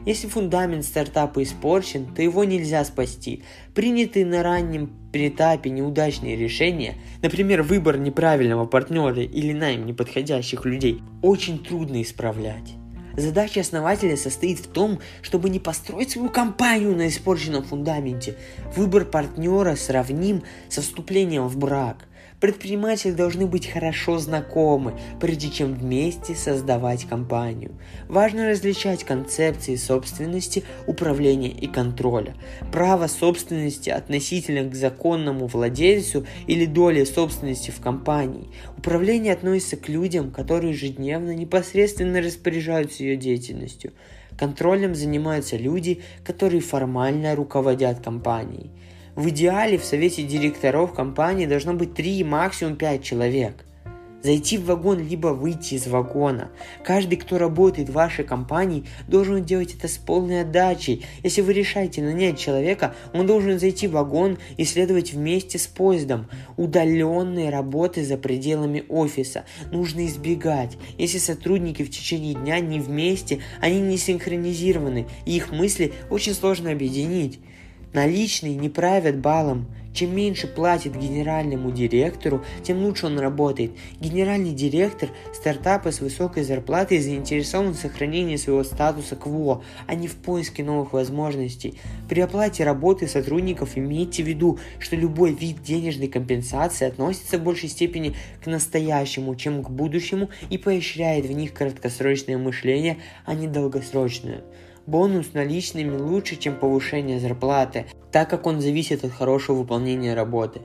[SPEAKER 1] Если фундамент стартапа испорчен, то его нельзя спасти. Принятые на раннем этапе неудачные решения, например, выбор неправильного партнера или найм неподходящих людей, очень трудно исправлять. Задача основателя состоит в том, чтобы не построить свою компанию на испорченном фундаменте. Выбор партнера сравним со вступлением в брак. Предприниматели должны быть хорошо знакомы, прежде чем вместе создавать компанию. Важно различать концепции собственности, управления и контроля. Право собственности относительно к законному владельцу или доли собственности в компании. Управление относится к людям, которые ежедневно непосредственно распоряжаются ее деятельностью. Контролем занимаются люди, которые формально руководят компанией. В идеале в совете директоров компании должно быть 3, максимум 5 человек. Зайти в вагон, либо выйти из вагона. Каждый, кто работает в вашей компании, должен делать это с полной отдачей. Если вы решаете нанять человека, он должен зайти в вагон и следовать вместе с поездом. Удаленные работы за пределами офиса нужно избегать. Если сотрудники в течение дня не вместе, они не синхронизированы, и их мысли очень сложно объединить. Наличные не правят балом. Чем меньше платит генеральному директору, тем лучше он работает. Генеральный директор стартапа с высокой зарплатой заинтересован в сохранении своего статуса КВО, а не в поиске новых возможностей. При оплате работы сотрудников имейте в виду, что любой вид денежной компенсации относится в большей степени к настоящему, чем к будущему и поощряет в них краткосрочное мышление, а не долгосрочное. Бонус наличными лучше, чем повышение зарплаты, так как он зависит от хорошего выполнения работы.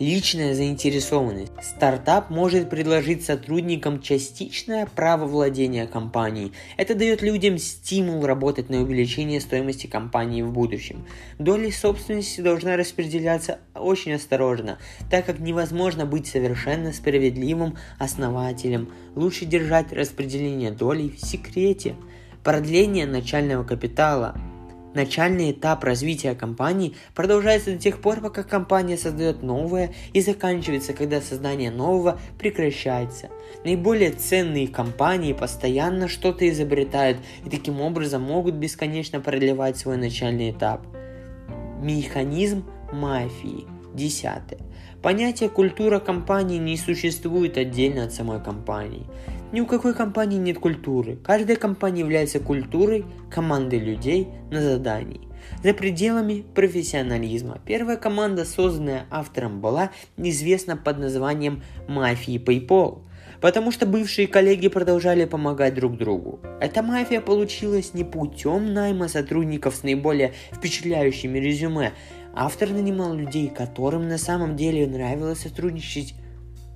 [SPEAKER 1] Личная заинтересованность. Стартап может предложить сотрудникам частичное право владения компанией. Это дает людям стимул работать на увеличение стоимости компании в будущем. Доля собственности должна распределяться очень осторожно, так как невозможно быть совершенно справедливым основателем. Лучше держать распределение долей в секрете. Продление начального капитала. Начальный этап развития компании продолжается до тех пор, пока компания создает новое и заканчивается, когда создание нового прекращается. Наиболее ценные компании постоянно что-то изобретают и таким образом могут бесконечно продлевать свой начальный этап. Механизм мафии. Десятое. Понятие культура компании не существует отдельно от самой компании. Ни у какой компании нет культуры. Каждая компания является культурой команды людей на задании. За пределами профессионализма. Первая команда, созданная автором, была известна под названием «Мафии PayPal», потому что бывшие коллеги продолжали помогать друг другу. Эта мафия получилась не путем найма сотрудников с наиболее впечатляющими резюме, Автор нанимал людей, которым на самом деле нравилось сотрудничать.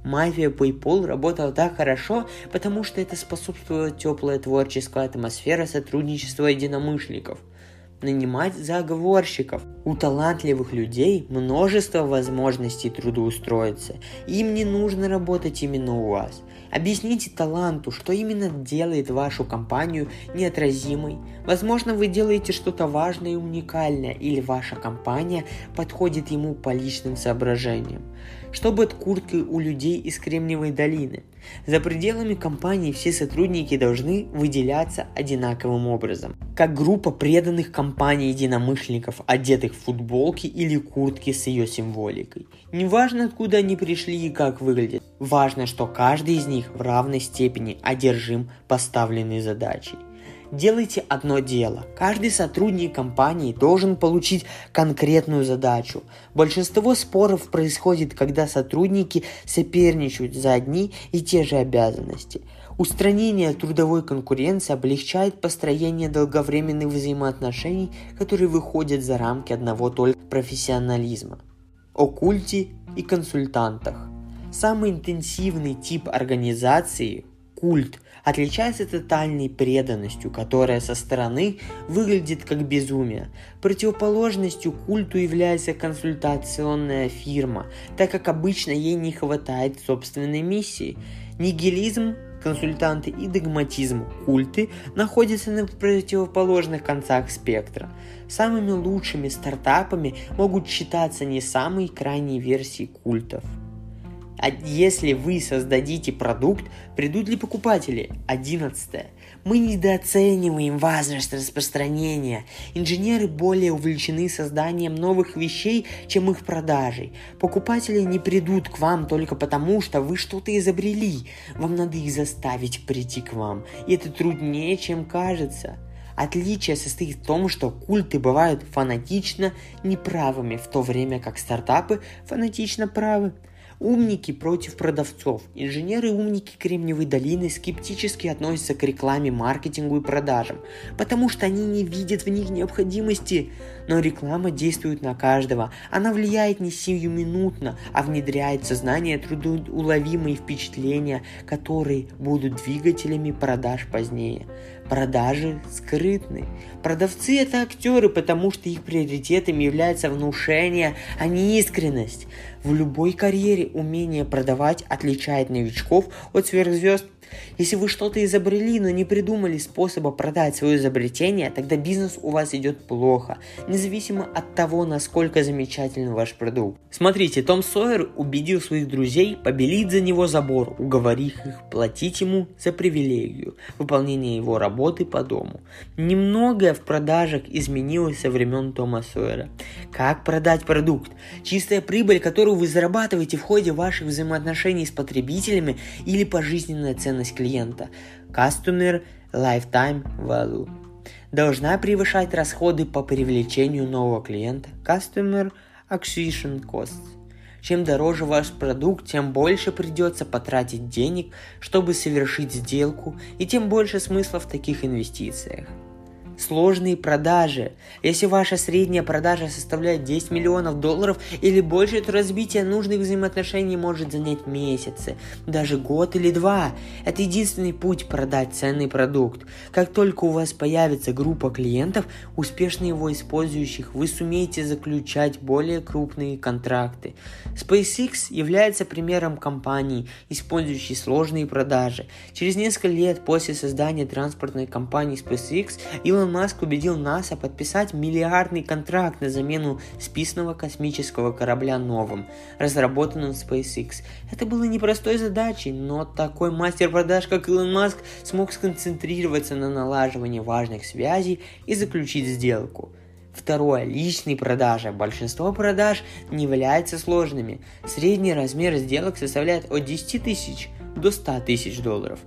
[SPEAKER 1] Мафия PayPal работала так хорошо, потому что это способствовала теплая творческая атмосфера сотрудничества единомышленников – нанимать заговорщиков. У талантливых людей множество возможностей трудоустроиться. Им не нужно работать именно у вас. Объясните таланту, что именно делает вашу компанию неотразимой. Возможно, вы делаете что-то важное и уникальное, или ваша компания подходит ему по личным соображениям. Что будет курткой у людей из Кремниевой долины? За пределами компании все сотрудники должны выделяться одинаковым образом. Как группа преданных компании единомышленников, одетых в футболки или куртки с ее символикой. Неважно, откуда они пришли и как выглядят. Важно, что каждый из них в равной степени одержим поставленной задачей делайте одно дело. Каждый сотрудник компании должен получить конкретную задачу. Большинство споров происходит, когда сотрудники соперничают за одни и те же обязанности. Устранение трудовой конкуренции облегчает построение долговременных взаимоотношений, которые выходят за рамки одного только профессионализма. О культе и консультантах. Самый интенсивный тип организации – культ – отличается тотальной преданностью, которая со стороны выглядит как безумие. Противоположностью культу является консультационная фирма, так как обычно ей не хватает собственной миссии. Нигилизм консультанты и догматизм, культы находятся на противоположных концах спектра. Самыми лучшими стартапами могут считаться не самые крайние версии культов – А если вы создадите продукт, придут ли покупатели? Одиннадцатое. Мы недооцениваем важность распространения. Инженеры более увлечены созданием новых вещей, чем их продажей. Покупатели не придут к вам только потому, что вы что-то изобрели. Вам надо их заставить прийти к вам. И это труднее, чем кажется. Отличие состоит в том, что культы бывают фанатично неправыми, в то время как стартапы фанатично правы. Умники против продавцов. Инженеры-умники Кремниевой долины скептически относятся к рекламе, маркетингу и продажам, потому что они не видят в них необходимости. Но реклама действует на каждого. Она влияет не сиюминутно, а внедряет в сознание трудоуловимые впечатления, которые будут двигателями продаж позднее. Продажи скрытны. Продавцы это актеры, потому что их приоритетами является внушение, а не искренность. В любой карьере умение продавать отличает новичков от сверхзвезд. Если вы что-то изобрели, но не придумали способа продать свое изобретение, тогда бизнес у вас идет плохо, независимо от того, насколько замечателен ваш продукт. Смотрите, Том Сойер убедил своих друзей побелить за него забор, уговорив их платить ему за привилегию выполнения его работы по дому. Немногое в продажах изменилось со времен Тома Сойера. Как продать продукт? Чистая прибыль, которую вы зарабатываете в ходе ваших взаимоотношений с потребителями или пожизненная ценность ценность клиента. Customer Lifetime Value. Должна превышать расходы по привлечению нового клиента. Customer Acquisition Costs. Чем дороже ваш продукт, тем больше придется потратить денег, чтобы совершить сделку, и тем больше смысла в таких инвестициях сложные продажи. Если ваша средняя продажа составляет 10 миллионов долларов или больше, то разбитие нужных взаимоотношений может занять месяцы, даже год или два. Это единственный путь продать ценный продукт. Как только у вас появится группа клиентов, успешно его использующих, вы сумеете заключать более крупные контракты. SpaceX является примером компании, использующей сложные продажи. Через несколько лет после создания транспортной компании SpaceX Илон Илон Маск убедил НАСА подписать миллиардный контракт на замену списанного космического корабля новым, разработанным SpaceX. Это было непростой задачей, но такой мастер продаж, как Илон Маск, смог сконцентрироваться на налаживании важных связей и заключить сделку. Второе. Личные продажи. Большинство продаж не являются сложными. Средний размер сделок составляет от 10 тысяч до 100 тысяч долларов.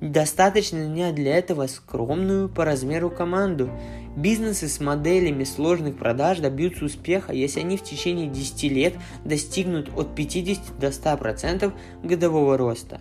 [SPEAKER 1] Достаточно нанять для этого скромную по размеру команду. Бизнесы с моделями сложных продаж добьются успеха, если они в течение 10 лет достигнут от 50 до 100% годового роста.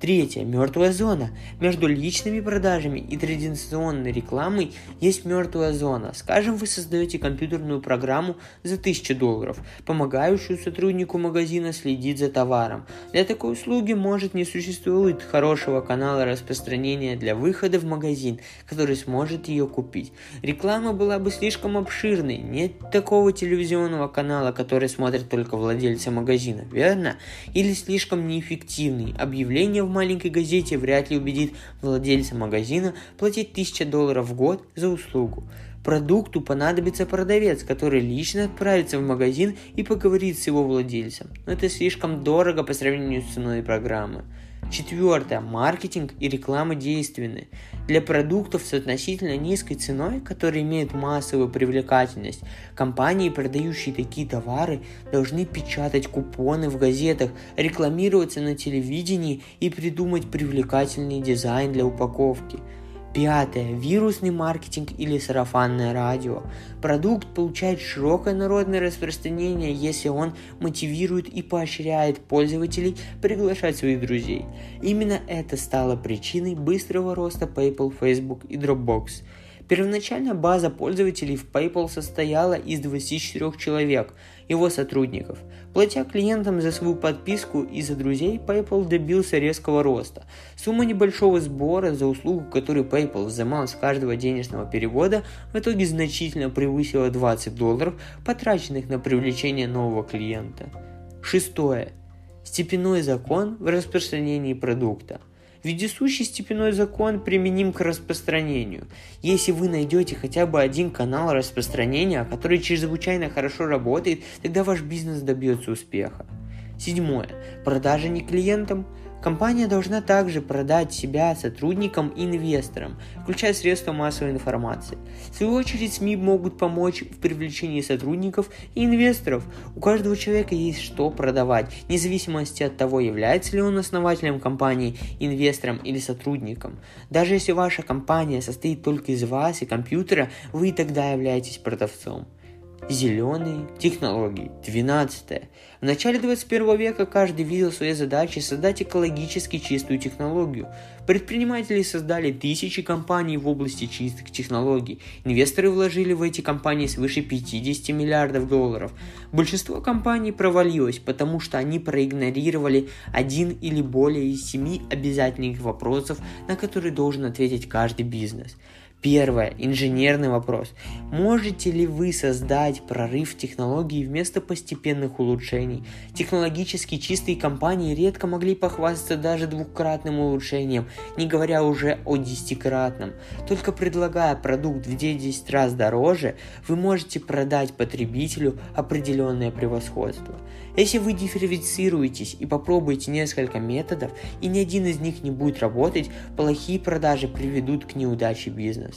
[SPEAKER 1] Третье. Мертвая зона. Между личными продажами и традиционной рекламой есть мертвая зона. Скажем, вы создаете компьютерную программу за 1000 долларов, помогающую сотруднику магазина следить за товаром. Для такой услуги может не существовать хорошего канала распространения для выхода в магазин, который сможет ее купить. Реклама была бы слишком обширной. Нет такого телевизионного канала, который смотрят только владельцы магазина, верно? Или слишком неэффективный. Объявление в маленькой газете вряд ли убедит владельца магазина платить 1000 долларов в год за услугу. Продукту понадобится продавец, который лично отправится в магазин и поговорит с его владельцем. Но это слишком дорого по сравнению с ценой программы. Четвертое. Маркетинг и реклама действенны. Для продуктов с относительно низкой ценой, которые имеют массовую привлекательность, компании, продающие такие товары, должны печатать купоны в газетах, рекламироваться на телевидении и придумать привлекательный дизайн для упаковки – Пятое. Вирусный маркетинг или сарафанное радио. Продукт получает широкое народное распространение, если он мотивирует и поощряет пользователей приглашать своих друзей. Именно это стало причиной быстрого роста PayPal, Facebook и Dropbox – Первоначально база пользователей в PayPal состояла из 24 человек, его сотрудников. Платя клиентам за свою подписку и за друзей, PayPal добился резкого роста. Сумма небольшого сбора за услугу, которую PayPal взимал с каждого денежного перевода, в итоге значительно превысила 20 долларов, потраченных на привлечение нового клиента. Шестое. Степенной закон в распространении продукта – Вездесущий степенной закон применим к распространению. Если вы найдете хотя бы один канал распространения, который чрезвычайно хорошо работает, тогда ваш бизнес добьется успеха. Седьмое. Продажи не клиентам, Компания должна также продать себя сотрудникам и инвесторам, включая средства массовой информации. В свою очередь, СМИ могут помочь в привлечении сотрудников и инвесторов. У каждого человека есть что продавать, вне зависимости от того, является ли он основателем компании, инвестором или сотрудником. Даже если ваша компания состоит только из вас и компьютера, вы и тогда являетесь продавцом. Зеленые технологии. 12. В начале 21 века каждый видел своей задачей создать экологически чистую технологию. Предприниматели создали тысячи компаний в области чистых технологий. Инвесторы вложили в эти компании свыше 50 миллиардов долларов. Большинство компаний провалилось, потому что они проигнорировали один или более из семи обязательных вопросов, на которые должен ответить каждый бизнес. Первое. Инженерный вопрос. Можете ли вы создать прорыв технологий вместо постепенных улучшений? Технологически чистые компании редко могли похвастаться даже двукратным улучшением, не говоря уже о десятикратном. Только предлагая продукт в 10 раз дороже, вы можете продать потребителю определенное превосходство. Если вы дифференцируетесь и попробуете несколько методов, и ни один из них не будет работать, плохие продажи приведут к неудаче бизнеса.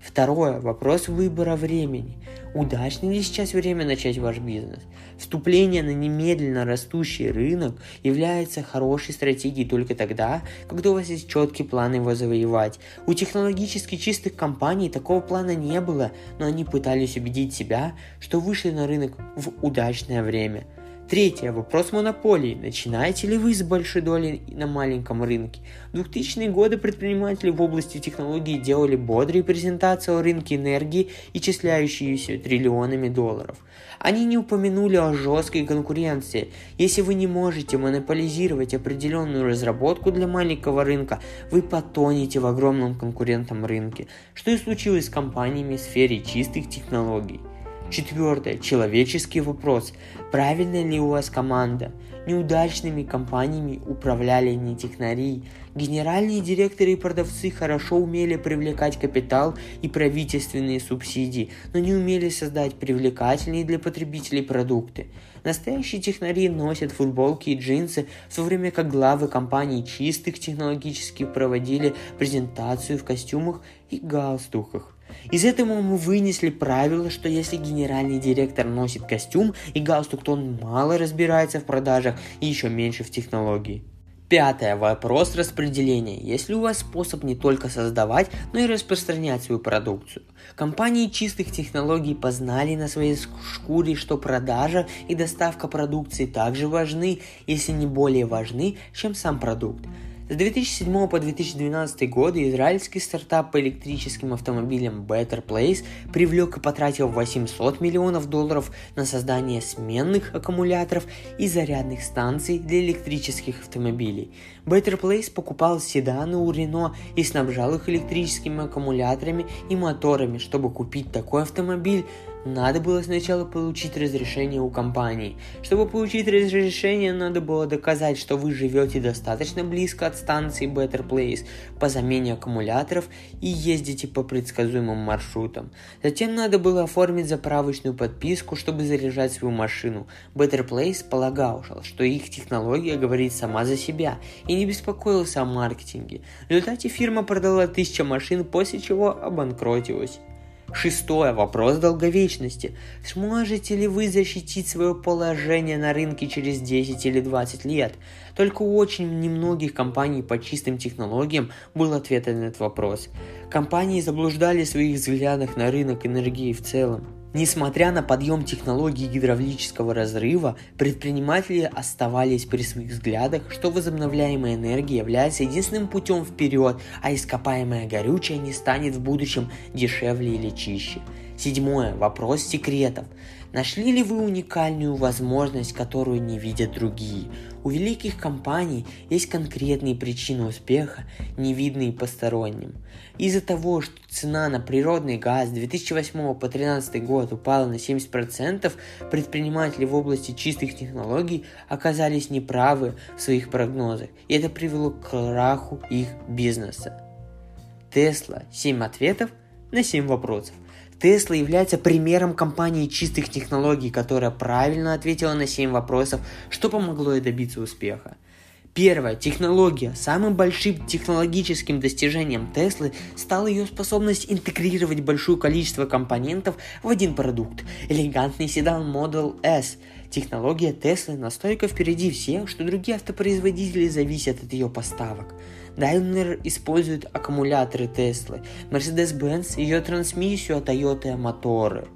[SPEAKER 1] Второе. Вопрос выбора времени. Удачно ли сейчас время начать ваш бизнес? Вступление на немедленно растущий рынок является хорошей стратегией только тогда, когда у вас есть четкий план его завоевать. У технологически чистых компаний такого плана не было, но они пытались убедить себя, что вышли на рынок в удачное время – Третье. Вопрос монополии. Начинаете ли вы с большой долей на маленьком рынке? В 2000-е годы предприниматели в области технологий делали бодрые презентации о рынке энергии, исчисляющиеся триллионами долларов. Они не упомянули о жесткой конкуренции. Если вы не можете монополизировать определенную разработку для маленького рынка, вы потонете в огромном конкурентном рынке, что и случилось с компаниями в сфере чистых технологий. Четвертое. Человеческий вопрос. Правильно ли у вас команда? Неудачными компаниями управляли не технари. Генеральные директоры и продавцы хорошо умели привлекать капитал и правительственные субсидии, но не умели создать привлекательные для потребителей продукты. Настоящие технари носят футболки и джинсы, в то время как главы компаний чистых технологически проводили презентацию в костюмах и галстуках. Из этого мы вынесли правило, что если генеральный директор носит костюм и галстук, то он мало разбирается в продажах и еще меньше в технологии. Пятое. Вопрос распределения. Если у вас способ не только создавать, но и распространять свою продукцию. Компании чистых технологий познали на своей шкуре, что продажа и доставка продукции также важны, если не более важны, чем сам продукт. С 2007 по 2012 годы израильский стартап по электрическим автомобилям Better Place привлек и потратил 800 миллионов долларов на создание сменных аккумуляторов и зарядных станций для электрических автомобилей. Better Place покупал седаны у Renault и снабжал их электрическими аккумуляторами и моторами. Чтобы купить такой автомобиль, надо было сначала получить разрешение у компании. Чтобы получить разрешение, надо было доказать, что вы живете достаточно близко от станции Better Place по замене аккумуляторов и ездите по предсказуемым маршрутам. Затем надо было оформить заправочную подписку, чтобы заряжать свою машину. Better Place полагал, что их технология говорит сама за себя и не беспокоился о маркетинге. В результате фирма продала тысяча машин, после чего обанкротилась. Шестое. Вопрос долговечности. Сможете ли вы защитить свое положение на рынке через 10 или 20 лет? Только у очень немногих компаний по чистым технологиям был ответ на этот вопрос. Компании заблуждали в своих взглядах на рынок энергии в целом. Несмотря на подъем технологий гидравлического разрыва, предприниматели оставались при своих взглядах, что возобновляемая энергия является единственным путем вперед, а ископаемое горючее не станет в будущем дешевле или чище. Седьмое. Вопрос секретов. Нашли ли вы уникальную возможность, которую не видят другие? У великих компаний есть конкретные причины успеха, не видные посторонним. Из-за того, что цена на природный газ с 2008 по 2013 год упала на 70%, предприниматели в области чистых технологий оказались неправы в своих прогнозах, и это привело к краху их бизнеса. Тесла. 7 ответов на 7 вопросов. Tesla является примером компании чистых технологий, которая правильно ответила на 7 вопросов, что помогло ей добиться успеха. Первая технология. Самым большим технологическим достижением Теслы стала ее способность интегрировать большое количество компонентов в один продукт. Элегантный седан Model S. Технология Теслы настолько впереди всех, что другие автопроизводители зависят от ее поставок. Daimler использует аккумуляторы Теслы, Mercedes-Benz ее трансмиссию, а Toyota моторы.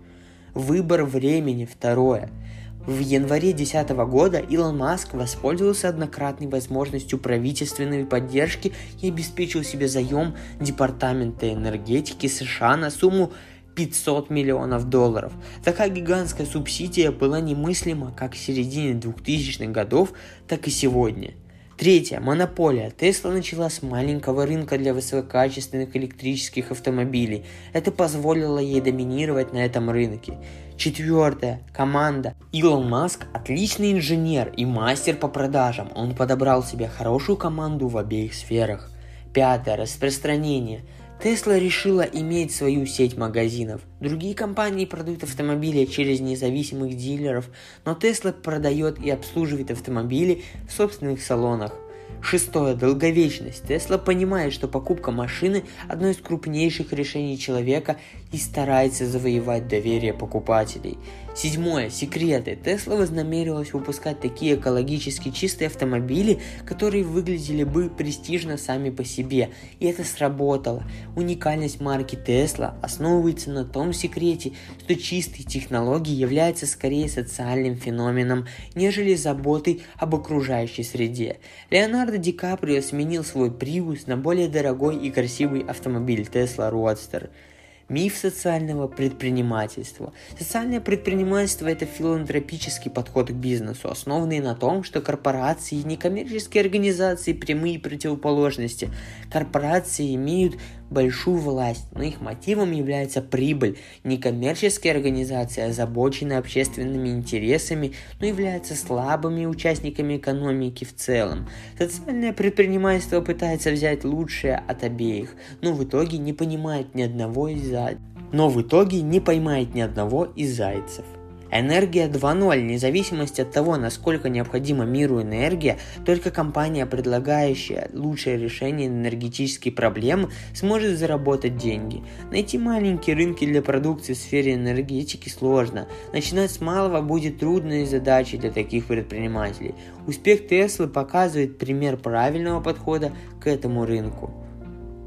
[SPEAKER 1] Выбор времени второе – в январе 2010 года Илон Маск воспользовался однократной возможностью правительственной поддержки и обеспечил себе заем Департамента энергетики США на сумму 500 миллионов долларов. Такая гигантская субсидия была немыслима как в середине 2000-х годов, так и сегодня – Третье. Монополия. Тесла начала с маленького рынка для высококачественных электрических автомобилей. Это позволило ей доминировать на этом рынке. Четвертое. Команда. Илон Маск – отличный инженер и мастер по продажам. Он подобрал себе хорошую команду в обеих сферах. Пятое. Распространение. Тесла решила иметь свою сеть магазинов. Другие компании продают автомобили через независимых дилеров, но Тесла продает и обслуживает автомобили в собственных салонах. Шестое. Долговечность. Тесла понимает, что покупка машины – одно из крупнейших решений человека и старается завоевать доверие покупателей. Седьмое. Секреты. Тесла вознамерилась выпускать такие экологически чистые автомобили, которые выглядели бы престижно сами по себе. И это сработало. Уникальность марки Тесла основывается на том секрете, что чистые технологии являются скорее социальным феноменом, нежели заботой об окружающей среде. Леонардо Ди Каприо сменил свой Prius на более дорогой и красивый автомобиль Tesla Roadster – Миф социального предпринимательства. Социальное предпринимательство – это филантропический подход к бизнесу, основанный на том, что корпорации и некоммерческие организации – прямые противоположности. Корпорации имеют большую власть, но их мотивом является прибыль. Некоммерческие организации озабочены общественными интересами, но являются слабыми участниками экономики в целом. Социальное предпринимательство пытается взять лучшее от обеих, но в итоге не понимает ни одного из но в итоге не поймает ни одного из зайцев. Энергия 2.0, независимость от того, насколько необходима миру энергия, только компания, предлагающая лучшее решение энергетической проблемы, сможет заработать деньги. Найти маленькие рынки для продукции в сфере энергетики сложно. Начинать с малого будет трудной задачей для таких предпринимателей. Успех Теслы показывает пример правильного подхода к этому рынку.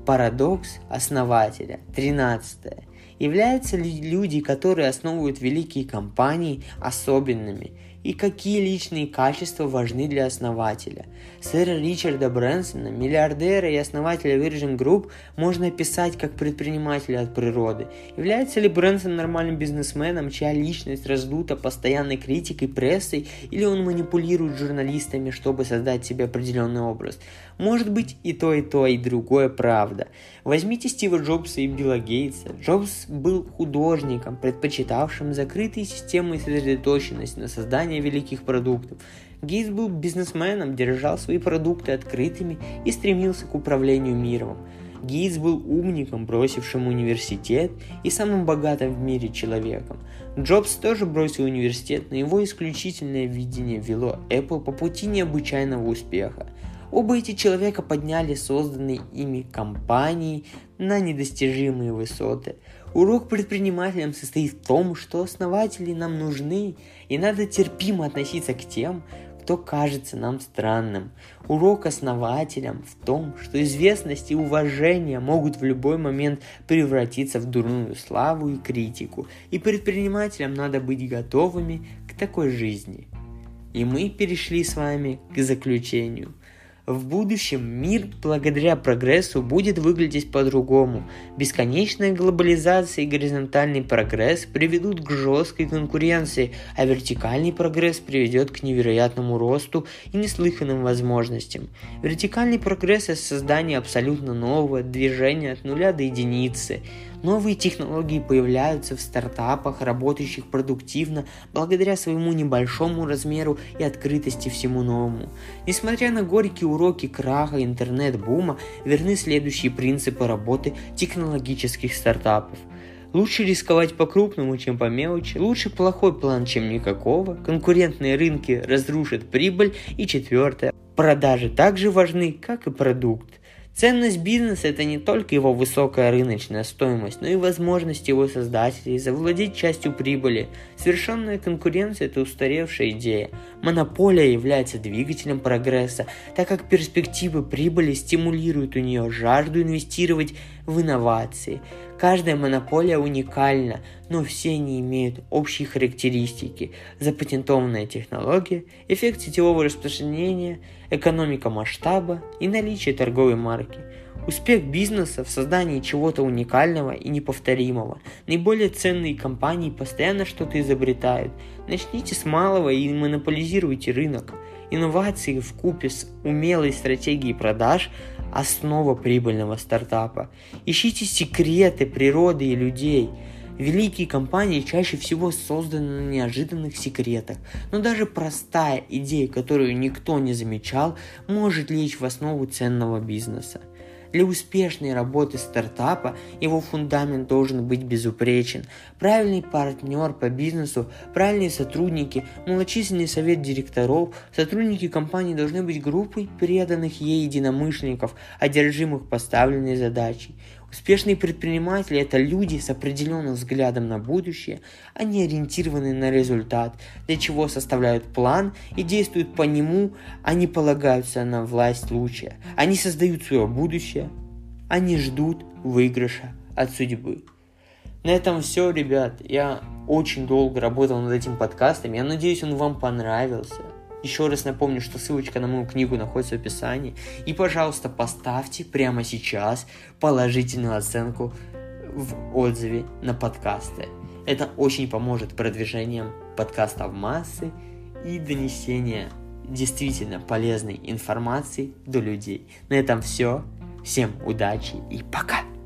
[SPEAKER 1] Парадокс основателя. 13. Являются ли люди, которые основывают великие компании, особенными? И какие личные качества важны для основателя? Сэра Ричарда Брэнсона, миллиардера и основателя Virgin Group, можно описать как предпринимателя от природы. Является ли Брэнсон нормальным бизнесменом, чья личность раздута постоянной критикой прессой, или он манипулирует журналистами, чтобы создать себе определенный образ? Может быть и то, и то, и другое правда. Возьмите Стива Джобса и Билла Гейтса. Джобс был художником, предпочитавшим закрытые системы и сосредоточенность на создании великих продуктов. Гейтс был бизнесменом, держал свои продукты открытыми и стремился к управлению миром. Гейтс был умником, бросившим университет и самым богатым в мире человеком. Джобс тоже бросил университет, но его исключительное видение вело Apple по пути необычайного успеха. Оба эти человека подняли созданные ими компании на недостижимые высоты. Урок предпринимателям состоит в том, что основатели нам нужны, и надо терпимо относиться к тем, кто кажется нам странным. Урок основателям в том, что известность и уважение могут в любой момент превратиться в дурную славу и критику, и предпринимателям надо быть готовыми к такой жизни. И мы перешли с вами к заключению – в будущем мир благодаря прогрессу будет выглядеть по-другому. Бесконечная глобализация и горизонтальный прогресс приведут к жесткой конкуренции, а вертикальный прогресс приведет к невероятному росту и неслыханным возможностям. Вертикальный прогресс – это создание абсолютно нового движения от нуля до единицы – Новые технологии появляются в стартапах, работающих продуктивно, благодаря своему небольшому размеру и открытости всему новому. Несмотря на горькие уроки краха интернет-бума, верны следующие принципы работы технологических стартапов – Лучше рисковать по-крупному, чем по мелочи. Лучше плохой план, чем никакого. Конкурентные рынки разрушат прибыль. И четвертое. Продажи также важны, как и продукт. Ценность бизнеса – это не только его высокая рыночная стоимость, но и возможность его создателей завладеть частью прибыли. Совершенная конкуренция – это устаревшая идея. Монополия является двигателем прогресса, так как перспективы прибыли стимулируют у нее жажду инвестировать в инновации. Каждая монополия уникальна, но все они имеют общие характеристики. Запатентованная технология, эффект сетевого распространения, экономика масштаба и наличие торговой марки. Успех бизнеса в создании чего-то уникального и неповторимого. Наиболее ценные компании постоянно что-то изобретают. Начните с малого и монополизируйте рынок. Инновации в купе с умелой стратегией продаж – основа прибыльного стартапа. Ищите секреты природы и людей. Великие компании чаще всего созданы на неожиданных секретах, но даже простая идея, которую никто не замечал, может лечь в основу ценного бизнеса. Для успешной работы стартапа его фундамент должен быть безупречен. Правильный партнер по бизнесу, правильные сотрудники, малочисленный совет директоров, сотрудники компании должны быть группой преданных ей единомышленников, одержимых поставленной задачей. Успешные предприниматели – это люди с определенным взглядом на будущее, они ориентированы на результат, для чего составляют план и действуют по нему, они полагаются на власть лучшая, они создают свое будущее, они ждут выигрыша от судьбы. На этом все, ребят. Я очень долго работал над этим подкастом. Я надеюсь, он вам понравился. Еще раз напомню, что ссылочка на мою книгу находится в описании. И, пожалуйста, поставьте прямо сейчас положительную оценку в отзыве на подкасты. Это очень поможет продвижением подкаста в массы и донесения действительно полезной информации до людей. На этом все. Всем удачи и пока!